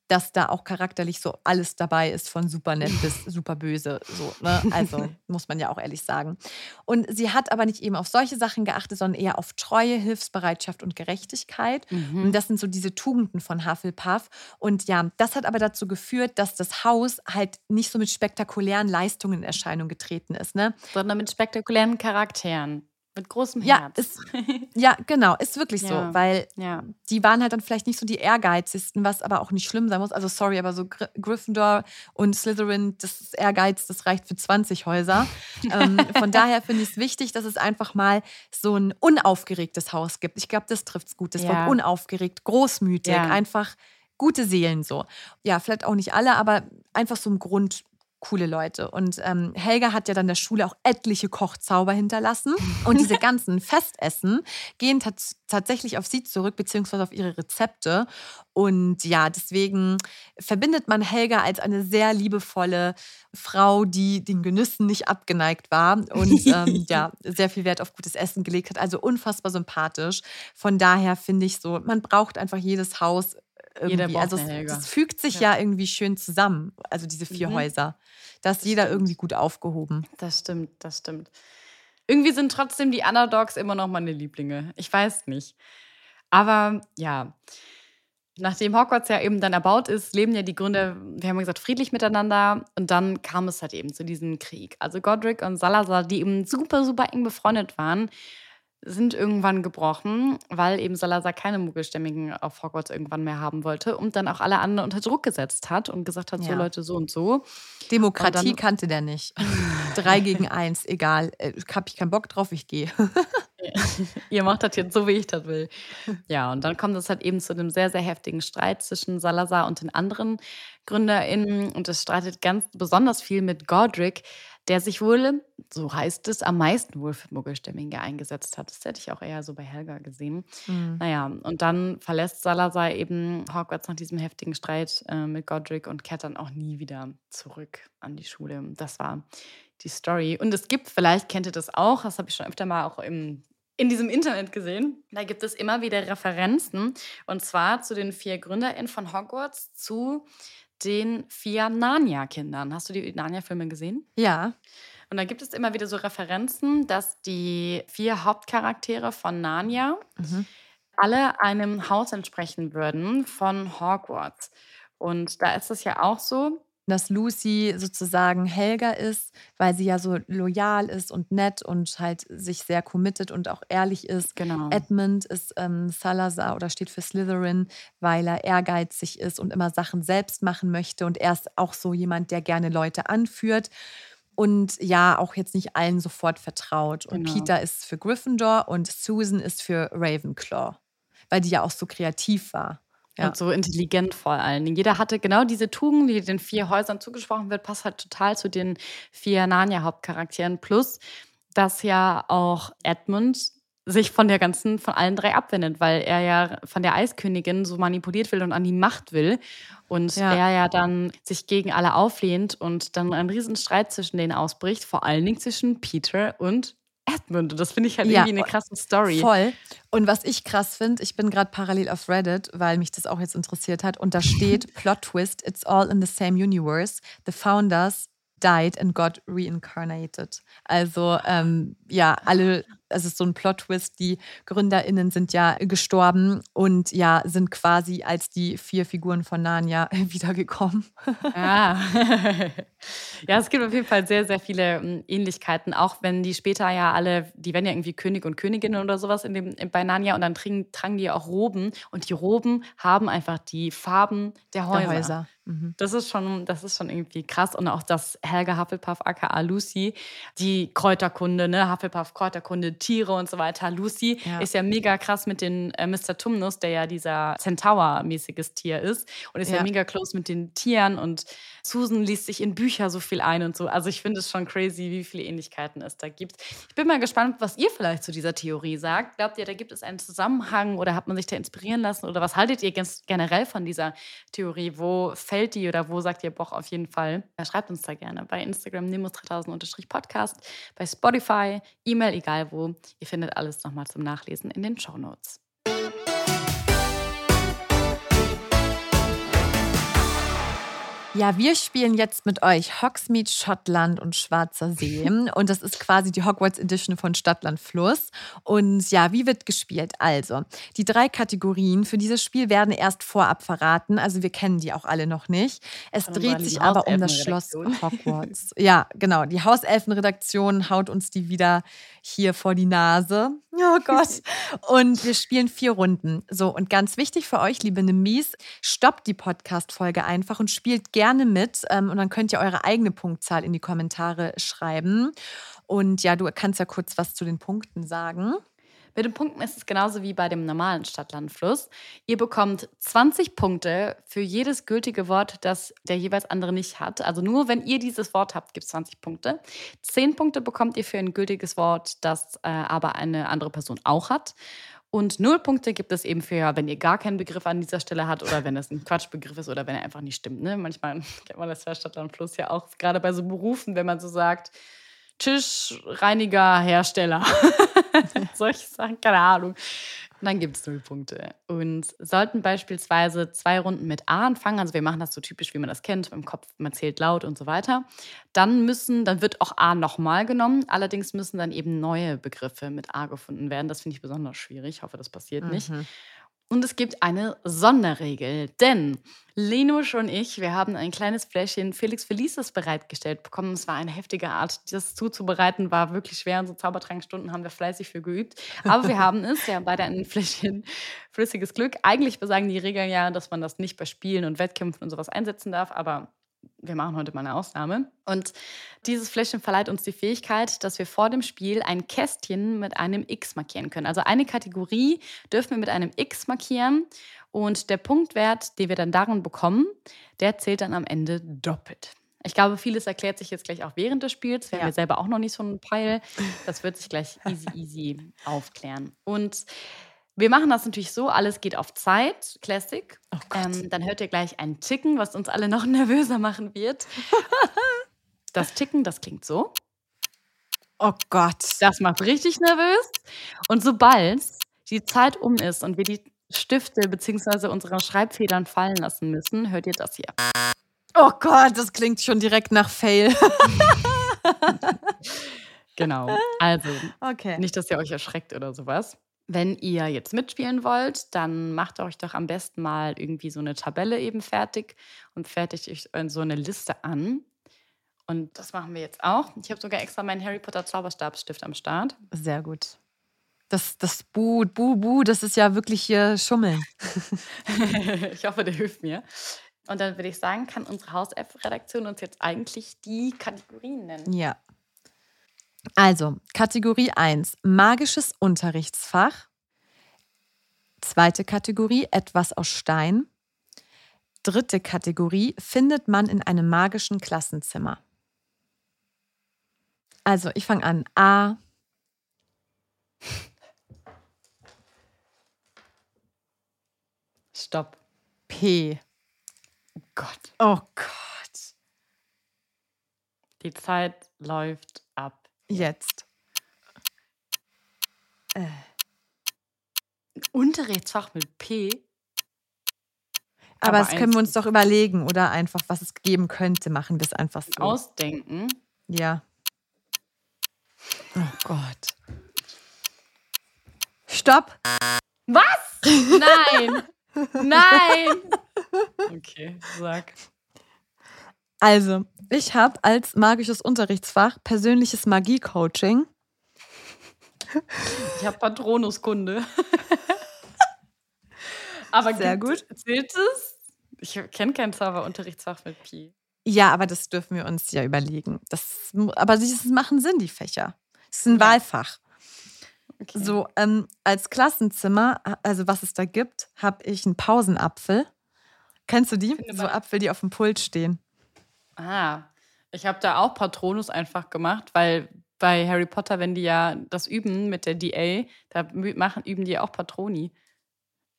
dass da auch charakterlich so alles dabei ist, von super nett bis super böse. So, ne? Also muss man ja auch ehrlich sagen. Und sie hat aber nicht eben auf solche Sachen geachtet, sondern eher auf Treue, Hilfsbereitschaft und Gerechtigkeit. Mhm. Und das sind so diese Tugenden von Hufflepuff. Und ja, das hat aber dazu geführt, dass das Haus halt nicht so mit spektakulären Leistungen in Erscheinung getreten ist. Ne? Sondern mit spektakulären Charakteren. Mit großem Herz. Ja, ist, ja genau, ist wirklich ja. so, weil ja. die waren halt dann vielleicht nicht so die ehrgeizigsten, was aber auch nicht schlimm sein muss. Also sorry, aber so Gry Gryffindor und Slytherin, das ist Ehrgeiz, das reicht für 20 Häuser. ähm, von daher finde ich es wichtig, dass es einfach mal so ein unaufgeregtes Haus gibt. Ich glaube, das trifft es gut. Das ja. Wort unaufgeregt, großmütig, einfach gute Seelen so. Ja, vielleicht auch nicht alle, aber einfach so ein Grund, coole Leute. Und ähm, Helga hat ja dann der Schule auch etliche Kochzauber hinterlassen. Und diese ganzen Festessen gehen tatsächlich auf sie zurück, beziehungsweise auf ihre Rezepte. Und ja, deswegen verbindet man Helga als eine sehr liebevolle Frau, die den Genüssen nicht abgeneigt war und ähm, ja, sehr viel Wert auf gutes Essen gelegt hat. Also unfassbar sympathisch. Von daher finde ich so, man braucht einfach jedes Haus irgendwie. also es, es, fügt sich ja. ja. irgendwie schön zusammen, also diese vier mhm. Häuser. Da ist jeder irgendwie gut aufgehoben. Das stimmt, das stimmt. Irgendwie sind trotzdem die Underdogs immer noch meine Lieblinge. Ich weiß nicht. Aber ja, nachdem Hogwarts ja eben dann erbaut ist, leben ja die Gründer, wir haben ja gesagt, friedlich miteinander. Und dann kam es halt eben zu diesem Krieg. Also Godric und Salazar, die eben super, super eng befreundet waren, sind irgendwann gebrochen, weil eben Salazar keine Muggelstämmigen auf Hogwarts irgendwann mehr haben wollte und dann auch alle anderen unter Druck gesetzt hat und gesagt hat, ja. so Leute, so und so. Demokratie und kannte der nicht. Drei gegen eins, egal. Äh, hab ich keinen Bock drauf, ich gehe. Ihr macht das jetzt so, wie ich das will. Ja, und dann kommt es halt eben zu einem sehr, sehr heftigen Streit zwischen Salazar und den anderen GründerInnen. Und es streitet ganz besonders viel mit Godric, der sich wohl, so heißt es, am meisten wohl für Muggelstämmige eingesetzt hat. Das hätte ich auch eher so bei Helga gesehen. Mhm. Naja, und dann verlässt Salazar eben Hogwarts nach diesem heftigen Streit äh, mit Godric und kehrt dann auch nie wieder zurück an die Schule. Das war die Story. Und es gibt, vielleicht kennt ihr das auch, das habe ich schon öfter mal auch im in diesem Internet gesehen. Da gibt es immer wieder Referenzen und zwar zu den vier GründerInnen von Hogwarts zu den vier Narnia-Kindern. Hast du die Narnia-Filme gesehen? Ja. Und da gibt es immer wieder so Referenzen, dass die vier Hauptcharaktere von Narnia mhm. alle einem Haus entsprechen würden von Hogwarts. Und da ist es ja auch so, dass Lucy sozusagen Helga ist, weil sie ja so loyal ist und nett und halt sich sehr committed und auch ehrlich ist. Genau. Edmund ist ähm, Salazar oder steht für Slytherin, weil er ehrgeizig ist und immer Sachen selbst machen möchte. Und er ist auch so jemand, der gerne Leute anführt und ja, auch jetzt nicht allen sofort vertraut. Und genau. Peter ist für Gryffindor und Susan ist für Ravenclaw, weil die ja auch so kreativ war. Ja. Und so intelligent vor allen Dingen. Jeder hatte genau diese Tugend, die den vier Häusern zugesprochen wird, passt halt total zu den vier Narnia-Hauptcharakteren. Plus, dass ja auch Edmund sich von der ganzen, von allen drei abwendet, weil er ja von der Eiskönigin so manipuliert will und an die Macht will. Und ja. er ja dann sich gegen alle auflehnt und dann ein Riesenstreit zwischen denen ausbricht, vor allen Dingen zwischen Peter und Und das finde ich halt ja, irgendwie eine krasse Story. Voll. Und was ich krass finde, ich bin gerade parallel auf Reddit, weil mich das auch jetzt interessiert hat. Und da steht Plot Twist, it's all in the same universe. The founders died and got reincarnated. Also ähm, ja, alle es ist so ein Plot-Twist, die GründerInnen sind ja gestorben und ja, sind quasi als die vier Figuren von Narnia wiedergekommen. Ja. ja, es gibt auf jeden Fall sehr, sehr viele hm, Ähnlichkeiten, auch wenn die später ja alle, die werden ja irgendwie König und Königinnen oder sowas in dem, bei Narnia und dann tragen, tragen die ja auch Roben und die Roben haben einfach die Farben der Häuser. Der Häuser. Mhm. Das ist schon, das ist schon irgendwie krass. Und auch, dass Helga Hufflepuff, aka Lucy, die Kräuterkunde, ne, Hufflepuff, Kräuterkunde, Tiere und so weiter. Lucy Ja. ist ja mega krass mit den äh, Mr. Tumnus, der ja dieser Centaur-mäßiges Tier ist. Und ist ja. Ja. mega close mit den Tieren. Und Susan liest sich in Bücher so viel ein und so. Also ich finde es schon crazy, wie viele Ähnlichkeiten es da gibt. Ich bin mal gespannt, was ihr vielleicht zu dieser Theorie sagt. Glaubt ihr, da gibt es einen Zusammenhang oder hat man sich da inspirieren lassen? Oder was haltet ihr ganz generell von dieser Theorie? Wo fällt die oder wo sagt ihr, boah, auf jeden Fall? Ja, schreibt uns da gerne bei Instagram nemos3000-podcast, bei Spotify, E-Mail, egal wo. Ihr findet alles nochmal zum Nachlesen in den Show Notes. Ja, wir spielen jetzt mit euch Hogsmeade, Schottland und Schwarzer See. Und das ist quasi die Hogwarts Edition von Stadtland Fluss. Und ja, wie wird gespielt? Also, die drei Kategorien für dieses Spiel werden erst vorab verraten. Also, wir kennen die auch alle noch nicht. Es unserer dreht sich aber um das Schloss. Hogwarts. ja, genau. Die Hauselfenredaktion haut uns die wieder hier vor die Nase. Oh Gott. Und wir spielen vier Runden. So, und ganz wichtig für euch, liebe Nemies, stoppt die Podcast-Folge einfach und spielt gerne mit. Ähm, und dann könnt ihr eure eigene Punktzahl in die Kommentare schreiben. Und ja, du kannst ja kurz was zu den Punkten sagen. Bei den Punkten ist es genauso wie bei dem normalen Stadtlandfluss. Ihr bekommt 20 Punkte für jedes gültige Wort, das der jeweils andere nicht hat. Also nur wenn ihr dieses Wort habt, gibt es 20 Punkte. 10 Punkte bekommt ihr für ein gültiges Wort, das äh, aber eine andere Person auch hat. Und 0 Punkte gibt es eben für, wenn ihr gar keinen Begriff an dieser Stelle habt oder wenn es ein Quatschbegriff ist oder wenn er einfach nicht stimmt. Ne? Manchmal kennt man das bei Stadtlandfluss ja auch, gerade bei so Berufen, wenn man so sagt, Tischreiniger, Hersteller. Solche Sachen, keine Ahnung. Und dann gibt es null Punkte. Und sollten beispielsweise zwei Runden mit A anfangen, also wir machen das so typisch, wie man das kennt, im Kopf, man zählt laut und so weiter, dann müssen, dann wird auch A nochmal genommen. Allerdings müssen dann eben neue Begriffe mit A gefunden werden. Das finde ich besonders schwierig. Ich hoffe, das passiert nicht. Und es gibt eine Sonderregel, denn Lenusch und ich, wir haben ein kleines Fläschchen Felix Felices bereitgestellt bekommen. Es war eine heftige Art, das zuzubereiten, war wirklich schwer. Unsere Zaubertrankstunden haben wir fleißig für geübt. Aber wir haben es, wir haben beide ein Fläschchen flüssiges Glück. Eigentlich besagen die Regeln ja, dass man das nicht bei Spielen und Wettkämpfen und sowas einsetzen darf, aber wir machen heute mal eine Ausnahme. Und dieses Fläschchen verleiht uns die Fähigkeit, dass wir vor dem Spiel ein Kästchen mit einem X markieren können. Also eine Kategorie dürfen wir mit einem X markieren. Und der Punktwert, den wir dann darin bekommen, der zählt dann am Ende doppelt. Ich glaube, vieles erklärt sich jetzt gleich auch während des Spiels. Wir haben ja selber auch noch nicht so einen Peil. Das wird sich gleich easy, easy aufklären. Und wir machen das natürlich so, alles geht auf Zeit, Classic. ähm, dann hört ihr gleich ein Ticken, was uns alle noch nervöser machen wird. Das Ticken, das klingt so. Oh Gott. Das macht richtig nervös. Und sobald die Zeit um ist und wir die Stifte bzw. unsere Schreibfedern fallen lassen müssen, hört ihr das hier. Oh Gott, das klingt schon direkt nach Fail. Genau. Also, Okay. Nicht, dass ihr euch erschreckt oder sowas. Wenn ihr jetzt mitspielen wollt, dann macht euch doch am besten mal irgendwie so eine Tabelle eben fertig und fertigt euch so eine Liste an. Und das machen wir jetzt auch. Ich habe sogar extra meinen Harry Potter Zauberstabstift am Start. Sehr gut. Das, das Bu, Bu, Bu, das ist ja wirklich hier Schummeln. ich hoffe, der hilft mir. Und dann würde ich sagen, kann unsere Haus-F-Redaktion uns jetzt eigentlich die Kategorien nennen. Ja. Also, Kategorie 1, magisches Unterrichtsfach. Zweite Kategorie, etwas aus Stein. Dritte Kategorie, findet man in einem magischen Klassenzimmer. Also, ich fange an. A, Stopp. P. Oh Gott. Oh Gott. Die Zeit läuft Jetzt. Unterrichtsfach mit P. Aber, Aber das können wir uns doch überlegen oder einfach, was es geben könnte. Machen wir es einfach so. Ausdenken. Ja. Oh Gott. Stopp. Was? Nein! Nein! Okay, sag. Also, ich habe als magisches Unterrichtsfach persönliches Magie-Coaching. Ich habe Patronuskunde. Aber Sehr gut. Zählt es? Ich kenne kein Zauberunterrichtsfach mit Pi. Ja, aber das dürfen wir uns ja überlegen. Das, aber sie es machen Sinn, die Fächer. Es ist ein Ja. Wahlfach. Okay. So, ähm, als Klassenzimmer, also was es da gibt, habe ich einen Pausenapfel. Kennst du die? Finde So Apfel, die auf dem Pult stehen. Ah, ich habe da auch Patronus einfach gemacht, weil bei Harry Potter, wenn die ja das üben mit der DA, da machen, üben die auch Patroni.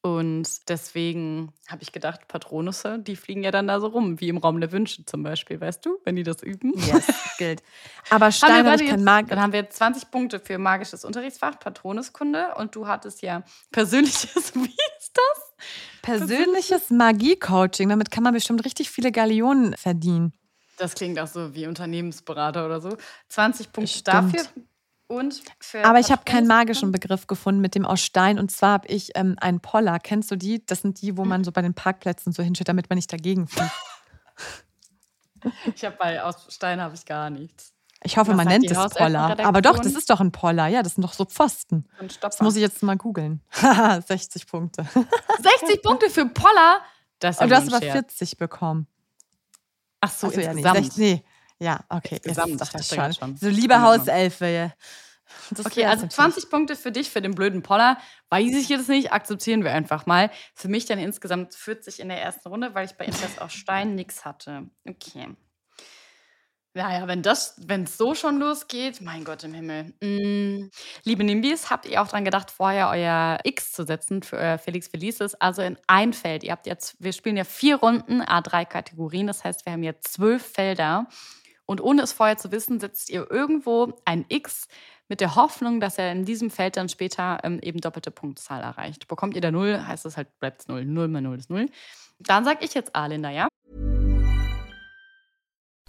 Und deswegen habe ich gedacht, Patronusse, die fliegen ja dann da so rum, wie im Raum der Wünsche zum Beispiel, weißt du, wenn die das üben. Yes, gilt. Aber Stein habe ich kein Mag. dann haben wir jetzt 20 Punkte für magisches Unterrichtsfach, Patronuskunde und du hattest ja persönliches, wie ist das? Persönliches Magie-Coaching. Damit kann man bestimmt richtig viele Gallionen verdienen. Das klingt auch so wie Unternehmensberater oder so. 20 Punkte Stimmt. dafür und für Aber ich habe keinen magischen Begriff gefunden mit dem aus Stein. Und zwar habe ich ähm, einen Poller. Kennst du die? Das sind die, wo man so bei den Parkplätzen so hinsteht, damit man nicht dagegen fliegt. Ich habe bei aus Stein habe ich gar nichts. Ich hoffe, Was man nennt es Poller. Aber doch, das ist doch ein Poller. Ja, das sind doch so Pfosten. Und Das muss ich jetzt mal googeln. Haha, 60 Punkte. 60 Punkte für Poller. Das ist Aber du hast aber Scherz. 40 bekommen. Ach so, Ach so, ja, nee, insgesamt. 60, nee. Ja, okay. Insgesamt, jetzt dachte ich schon. schon. So, liebe Hauselfe. ja. Das Okay, also natürlich. 20 Punkte für dich, für den blöden Poller. Weiß ich jetzt nicht, akzeptieren wir einfach mal. Für mich dann insgesamt 40 in der ersten Runde, weil ich bei Interest auf Stein nichts hatte. Okay. Naja, wenn das, wenn es so schon losgeht, mein Gott im Himmel. Mm. Liebe Nimbis, habt ihr auch dran gedacht, vorher euer X zu setzen für euer Felix Felices? Also in ein Feld. Ihr habt jetzt, wir spielen ja vier Runden, A3 Kategorien. Das heißt, wir haben jetzt zwölf Felder. Und ohne es vorher zu wissen, setzt ihr irgendwo ein X mit der Hoffnung, dass er in diesem Feld dann später ähm, eben doppelte Punktzahl erreicht. Bekommt ihr da null, heißt es halt, bleibt es null. Null mal null ist null. Dann sag ich jetzt A, Linda, ja?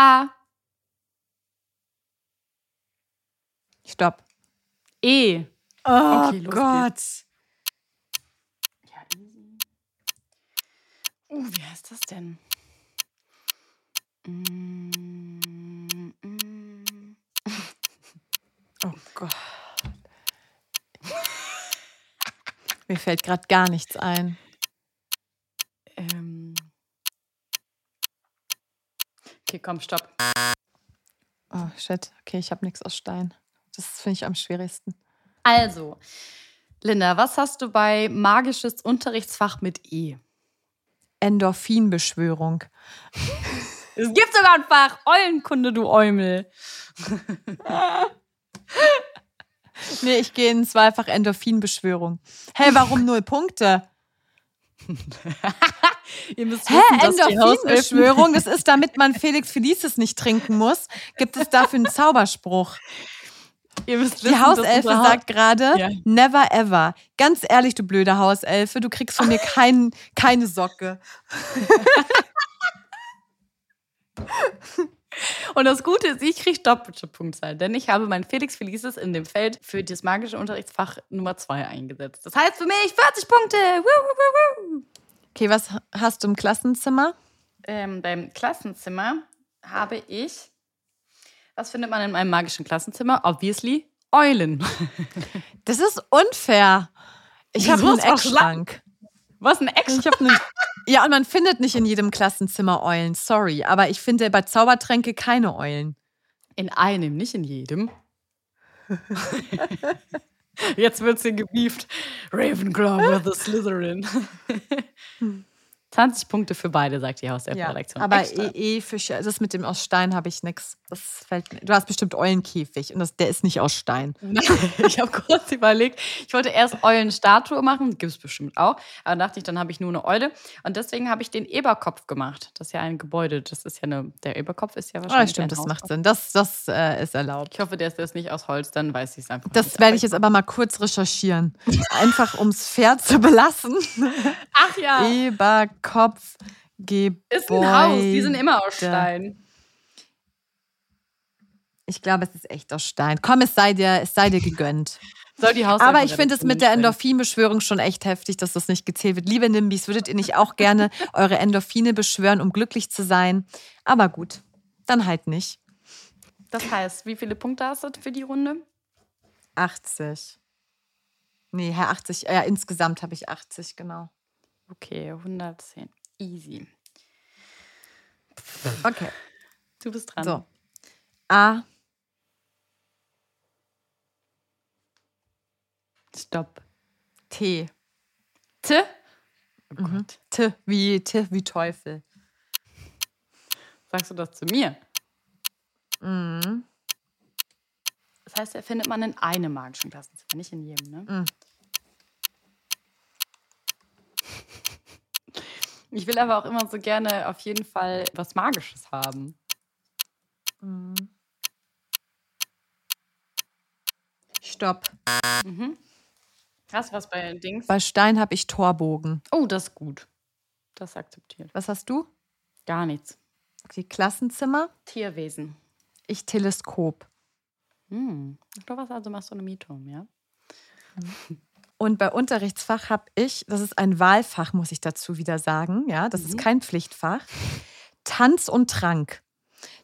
A, Stopp. E. Oh Okay, los Gott. Ja, easy. Uh, wie heißt das denn? Mm, mm. Oh Gott. Mir fällt gerade gar nichts ein. Okay, komm, stopp. Oh shit. Okay, ich habe nichts aus Stein. Das finde ich am schwierigsten. Also, Linda, was hast du bei magisches Unterrichtsfach mit E? Endorphinbeschwörung. Es gibt sogar ein Fach. Eulenkunde, du Eumel. Nee, ich gehe in zweifach Endorphinbeschwörung. Hey, warum null Punkte? Ihr müsst Hä, wissen, dass die Hauselfen- Endorphinbeschwörung? Das ist, damit man Felix Felicis nicht trinken muss. Gibt es dafür einen Zauberspruch? Ihr müsst Die wissen, dass Hauselfe sagt gerade, Ja. never ever. Ganz ehrlich, du blöde Hauselfe, du kriegst von mir kein, keine Socke. Und das Gute ist, ich kriege doppelte Punktzahl, denn ich habe mein Felix Felices in dem Feld für das magische Unterrichtsfach Nummer 2 eingesetzt. Das heißt für mich 40 Punkte. Woo, woo, woo. Okay, was hast du im Klassenzimmer? Ähm, beim Klassenzimmer habe ich, was findet man in meinem magischen Klassenzimmer? Obviously Eulen. Das ist unfair. Ich habe einen Eckschrank. Was ein Action. Ja, und man findet nicht in jedem Klassenzimmer Eulen. Sorry, aber ich finde bei Zaubertränke keine Eulen. In einem, nicht in jedem. Jetzt wird sie gebieft. Ravenclaw with the Slytherin. 20 Punkte für beide, sagt die Hauself-Redaktion. aber Extra. eh, Fische, also das mit dem aus Stein habe ich nix. Das fällt mir. Du hast bestimmt Eulenkäfig und das, der ist nicht aus Stein. ich habe kurz überlegt, ich wollte erst Eulenstatue machen, gibt es bestimmt auch. Aber dachte ich, dann habe ich nur eine Eule. Und deswegen habe ich den Eberkopf gemacht. Das ist ja ein Gebäude. Das ist ja eine, der Eberkopf ist ja Ah, wahrscheinlich. stimmt, ein das Haus. macht Sinn. Das, das äh, ist erlaubt. Ich hoffe, der ist, nicht aus Holz, dann weiß ich es einfach. Das nicht. werde ich jetzt aber mal kurz recherchieren. Einfach ums Pferd zu belassen. Ach ja, Eberkopf, Gebäude. ist ein Haus. Die sind immer aus Stein. Ich glaube, es ist echt aus Stein. Komm, es sei dir, es sei dir gegönnt. Soll die Haus Aber ich finde es mit der Endorphinbeschwörung schon echt heftig, dass das nicht gezählt wird. Liebe Nimbis, würdet ihr nicht auch gerne eure Endorphine beschwören, um glücklich zu sein? Aber gut, dann halt nicht. Das heißt, wie viele Punkte hast du für die Runde? 80. Nee, Herr 80. Ja, insgesamt habe ich 80, genau. Okay, 110. Easy. Okay. Du bist dran. So. A, Stopp. T. T. Oh Mhm. T wie T wie Teufel. Sagst du das zu mir? Mhm. Das heißt, er findet man in einem magischen Klassenzimmer, nicht in jedem, ne? Mhm. Ich will aber auch immer so gerne auf jeden Fall was Magisches haben. Mhm. Stopp. Hast du was bei Dings? Bei Stein habe ich Torbogen. Oh, das ist gut. Das akzeptiert. Was hast du? Gar nichts. Die Klassenzimmer. Tierwesen. Ich Teleskop. Hm. Du warst also im Astronomieturm, ja? Und bei Unterrichtsfach habe ich, das ist ein Wahlfach, muss ich dazu wieder sagen, ja, das ist kein Pflichtfach, Tanz und Trank.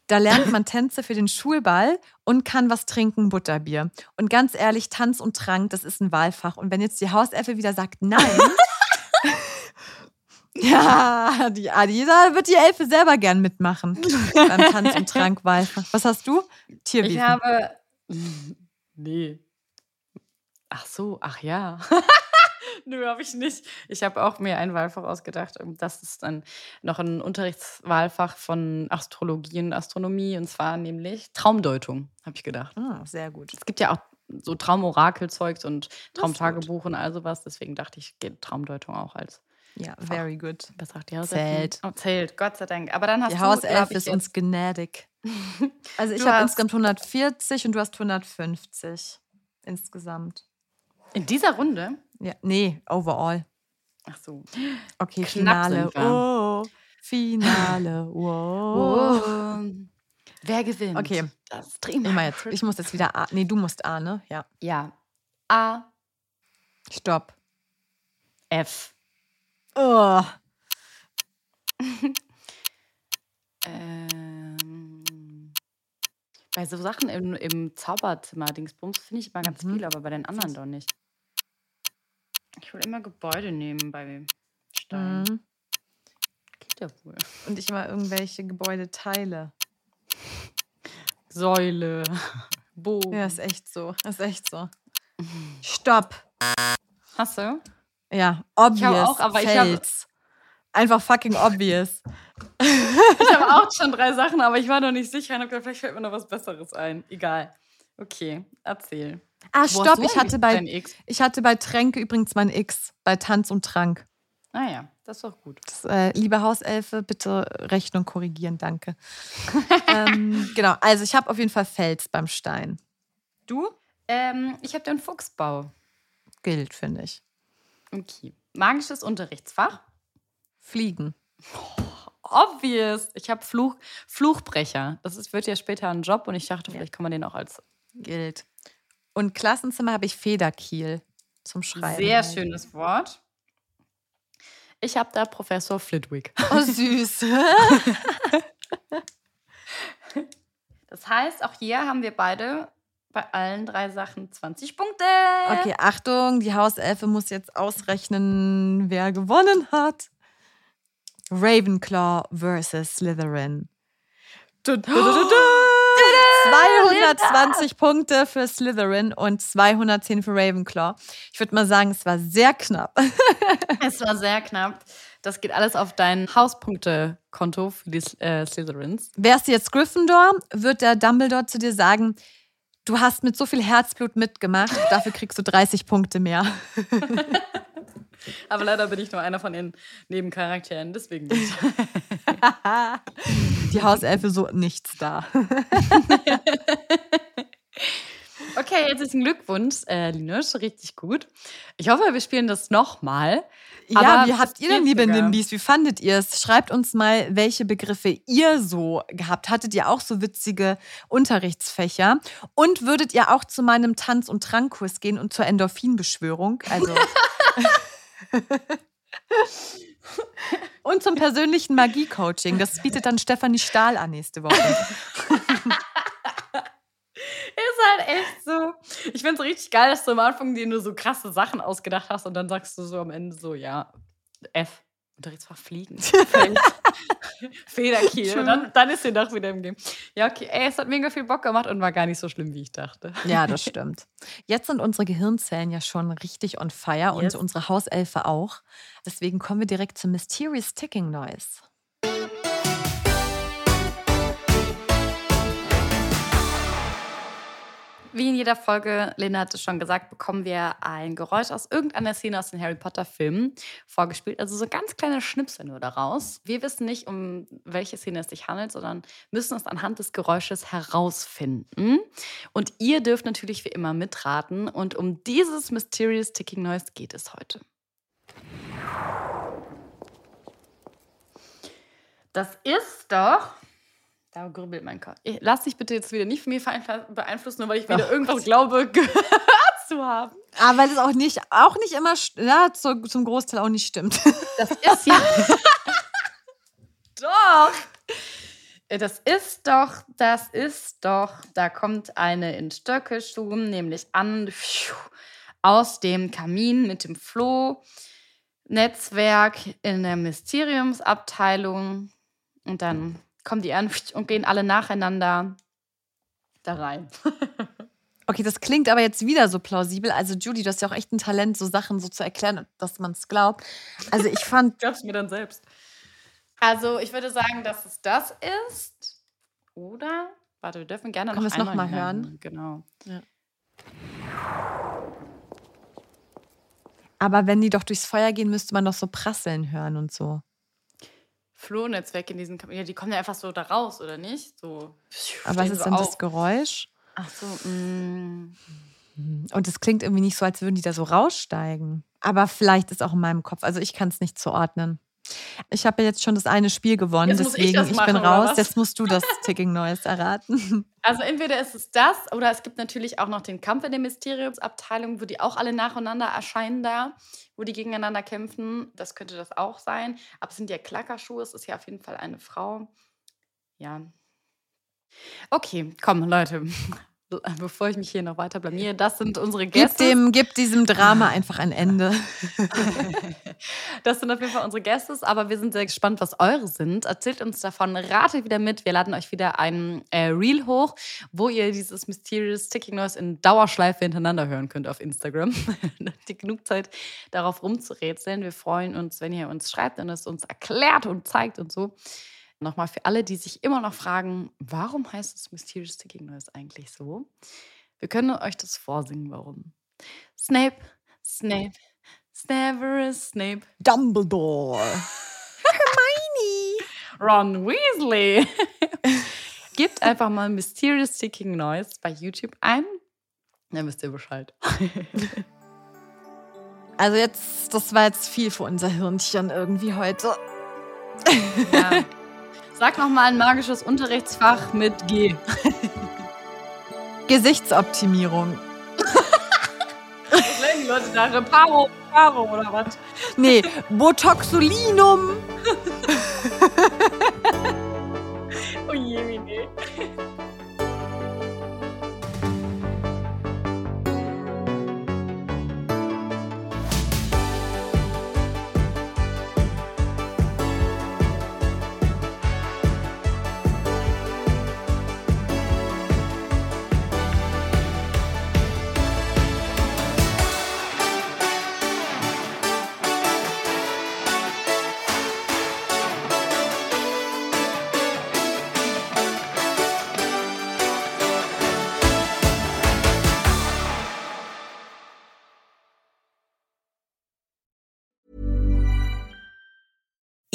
Da lernt man Tänze für den Schulball und kann was trinken, Butterbier. Und ganz ehrlich, Tanz und Trank, das ist ein Wahlfach. Und wenn jetzt die Hauselfe wieder sagt nein, ja, die, die, da wird die Elfe selber gern mitmachen beim Tanz und Trank Wahlfach. Was hast du? Tierwesen. Ich habe. Nee. Ach so, ach ja. Nö, habe ich nicht. Ich habe auch mir ein Wahlfach ausgedacht. Das ist dann noch ein Unterrichtswahlfach von Astrologie und Astronomie und zwar nämlich Traumdeutung, habe ich gedacht. Ah, sehr gut. Es gibt ja auch so Traumorakelzeugs und. Traumtagebuch und all sowas. Deswegen dachte ich, geht Traumdeutung auch als. Ja, very good. Was sagt die Hauselfe? Zählt. Oh, zählt, Gott sei Dank. Aber dann hast Die du, Hauselfe ich, ist uns gnädig. Also ich habe insgesamt 140 und du hast 150 insgesamt. In dieser Runde. Ja, nee, overall. Ach so. Okay, Knapp Finale. wir. Oh, Finale. Wow. Oh. Wer gewinnt? Okay. Das. Ich, mach jetzt, ich muss jetzt wieder A. Nee, du musst A, ne? Ja. Ja. A, Stopp. F. Oh. Ähm, bei so Sachen im, im Zauberzimmer, Dingsbums, finde ich immer ganz Mhm. viel, aber bei den anderen doch nicht. Ich will immer Gebäude nehmen bei Stein. Mhm. Geht ja wohl. Und ich mal irgendwelche Gebäudeteile. Säule, Bogen. Ja, ist echt so. Ist echt so. Stopp. Hast du? Ja, obvious. auch, aber ich hab- Fels. Einfach fucking obvious. Ich habe auch schon drei Sachen, aber ich war noch nicht sicher und habe gedacht, vielleicht fällt mir noch was Besseres ein. Egal. Okay, erzähl. Ah, Wo stopp. Ich hatte, bei, ich hatte bei Tränke übrigens mein X. Bei Tanz und Trank. Ah ja, das ist doch gut. Das, äh, liebe Hauselfe, bitte Rechnung korrigieren, danke. ähm, genau, also ich habe auf jeden Fall Fels beim Stein. Du? Ähm, ich habe den Fuchsbau. Gilt, finde ich. Okay. Magisches Unterrichtsfach. Fliegen. Obvious. Ich habe Fluch, Fluchbrecher. Das ist, wird ja später ein Job und ich dachte, vielleicht kann man den auch als Gilt. Und Klassenzimmer habe ich Federkiel zum Schreiben. sehr schönes Wort. Ich habe da Professor Flitwick. Oh, süß. Das heißt, auch hier haben wir beide bei allen drei Sachen 20 Punkte. Okay, Achtung, die Hauselfe muss jetzt ausrechnen, wer gewonnen hat. Ravenclaw versus Slytherin. Du, du, du, du, du. 220 Punkte für Slytherin und 210 für Ravenclaw. Ich würde mal sagen, es war sehr knapp. Es war sehr knapp. Das geht alles auf dein Hauspunkte-Konto für die äh, Slytherins. Wärst du jetzt Gryffindor, wird der Dumbledore zu dir sagen, du hast mit so viel Herzblut mitgemacht, dafür kriegst du 30 Punkte mehr. Aber leider bin ich nur einer von den Nebencharakteren, deswegen nicht. Die Hauselfe so nichts da. Okay, herzlichen Glückwunsch, äh, Linus. Richtig gut. Ich hoffe, wir spielen das nochmal. Ja, wie habt ihr denn, liebe. Nimbis, wie fandet ihr es? Schreibt uns mal, welche Begriffe ihr so gehabt. Hattet ihr auch so witzige Unterrichtsfächer? Und würdet ihr auch zu meinem Tanz- und Trankkurs gehen und zur Endorphinbeschwörung? Also. und zum persönlichen Magie-Coaching. Das bietet dann Stefanie Stahl an nächste Woche. Ist halt echt so. Ich finde es richtig geil, dass du am Anfang dir nur so krasse Sachen ausgedacht hast und dann sagst du so am Ende so, ja, F. Unterrichtsfach Fliegen. Federkiel. Dann, dann ist sie doch wieder im Game. Ja, okay. Ey, es hat mega viel Bock gemacht und war gar nicht so schlimm, wie ich dachte. Ja, das stimmt. Jetzt sind unsere Gehirnzellen ja schon richtig on fire Yes. und unsere Hauselfe auch. Deswegen kommen wir direkt zum Mysterious Ticking Noise. Wie in jeder Folge, Lena hat es schon gesagt, bekommen wir ein Geräusch aus irgendeiner Szene aus den Harry Potter-Filmen vorgespielt. Also so ganz kleiner Schnipsel nur daraus. Wir wissen nicht, um welche Szene es sich handelt, sondern müssen es anhand des Geräusches herausfinden. Und ihr dürft natürlich wie immer mitraten. Und um dieses Mysterious Ticking Noise geht es heute. Das ist doch. Da grübelt mein Kopf. Ich- Lass dich bitte jetzt wieder nicht von mir beeinflussen, nur weil ich wieder irgendwas glaube, gehört zu haben. Aber weil es auch nicht, auch nicht immer, ja, zu, zum Großteil auch nicht stimmt. Das ist ja. doch! Äh, Das ist doch, das ist doch, da kommt eine in Stöckelschuhen, nämlich an pfiuh, aus dem Kamin mit dem Floh-Netzwerk in der Mysteriumsabteilung. Und dann kommen die an und gehen alle nacheinander da rein. Okay, das klingt aber jetzt wieder so plausibel. Also, Judy, du hast ja auch echt ein Talent, so Sachen so zu erklären, dass man es glaubt. Also, ich fand, Glaub's mir dann selbst. Also, ich würde sagen, dass es das ist. Oder? Warte, wir dürfen gerne Können noch wir es noch einmal mal hören? Genau. aber wenn die doch durchs Feuer gehen, müsste man doch so prasseln hören und so. Flohnetzwerk in diesen Kam Ja, die kommen ja einfach so da raus, oder nicht? So. Aber was ist so denn das. Geräusch? Ach so, mm. Und es klingt irgendwie nicht so, als würden die da so raussteigen. Aber vielleicht ist auch in meinem Kopf. Also ich kann es nicht zuordnen. Ich habe ja jetzt schon das eine Spiel gewonnen, Jetzt ich deswegen ich, machen, bin raus. Jetzt musst du das Ticking Noise erraten. Also entweder ist es das oder es gibt natürlich auch noch den Kampf in der Mysteriumsabteilung, wo die auch alle nacheinander erscheinen da, wo die gegeneinander kämpfen. Das könnte das auch sein. Aber es sind ja Klackerschuhe, es ist ja auf jeden Fall eine Frau. Ja. Okay, komm, Leute. Bevor ich mich hier noch weiter blamiere, das sind unsere Gib, Gäste. dem, gib diesem Drama einfach ein Ende. Das sind auf jeden Fall unsere Gäste, aber wir sind sehr gespannt, was eure sind. Erzählt uns davon, ratet wieder mit. Wir laden euch wieder ein äh, Reel hoch, wo ihr dieses Mysterious Ticking Noise in Dauerschleife hintereinander hören könnt auf Instagram. Ihr genug Zeit, darauf rumzurätseln. Wir freuen uns, wenn ihr uns schreibt und es uns erklärt und zeigt und so. Nochmal für alle, die sich immer noch fragen, warum heißt das Mysterious Ticking Noise eigentlich so? Wir können euch das vorsingen, warum. Snape, Snape, Severus Snape, Dumbledore. Ron Weasley. Gebt einfach mal Mysterious Ticking Noise bei YouTube ein. Dann wisst ihr Bescheid. Also jetzt, das war jetzt viel für unser Hirnchen irgendwie heute. Ja. Sag noch mal ein magisches Unterrichtsfach mit G. Gesichtsoptimierung. Was die Leute da? Reparo, Reparo oder was? Nee, Botoxolinum.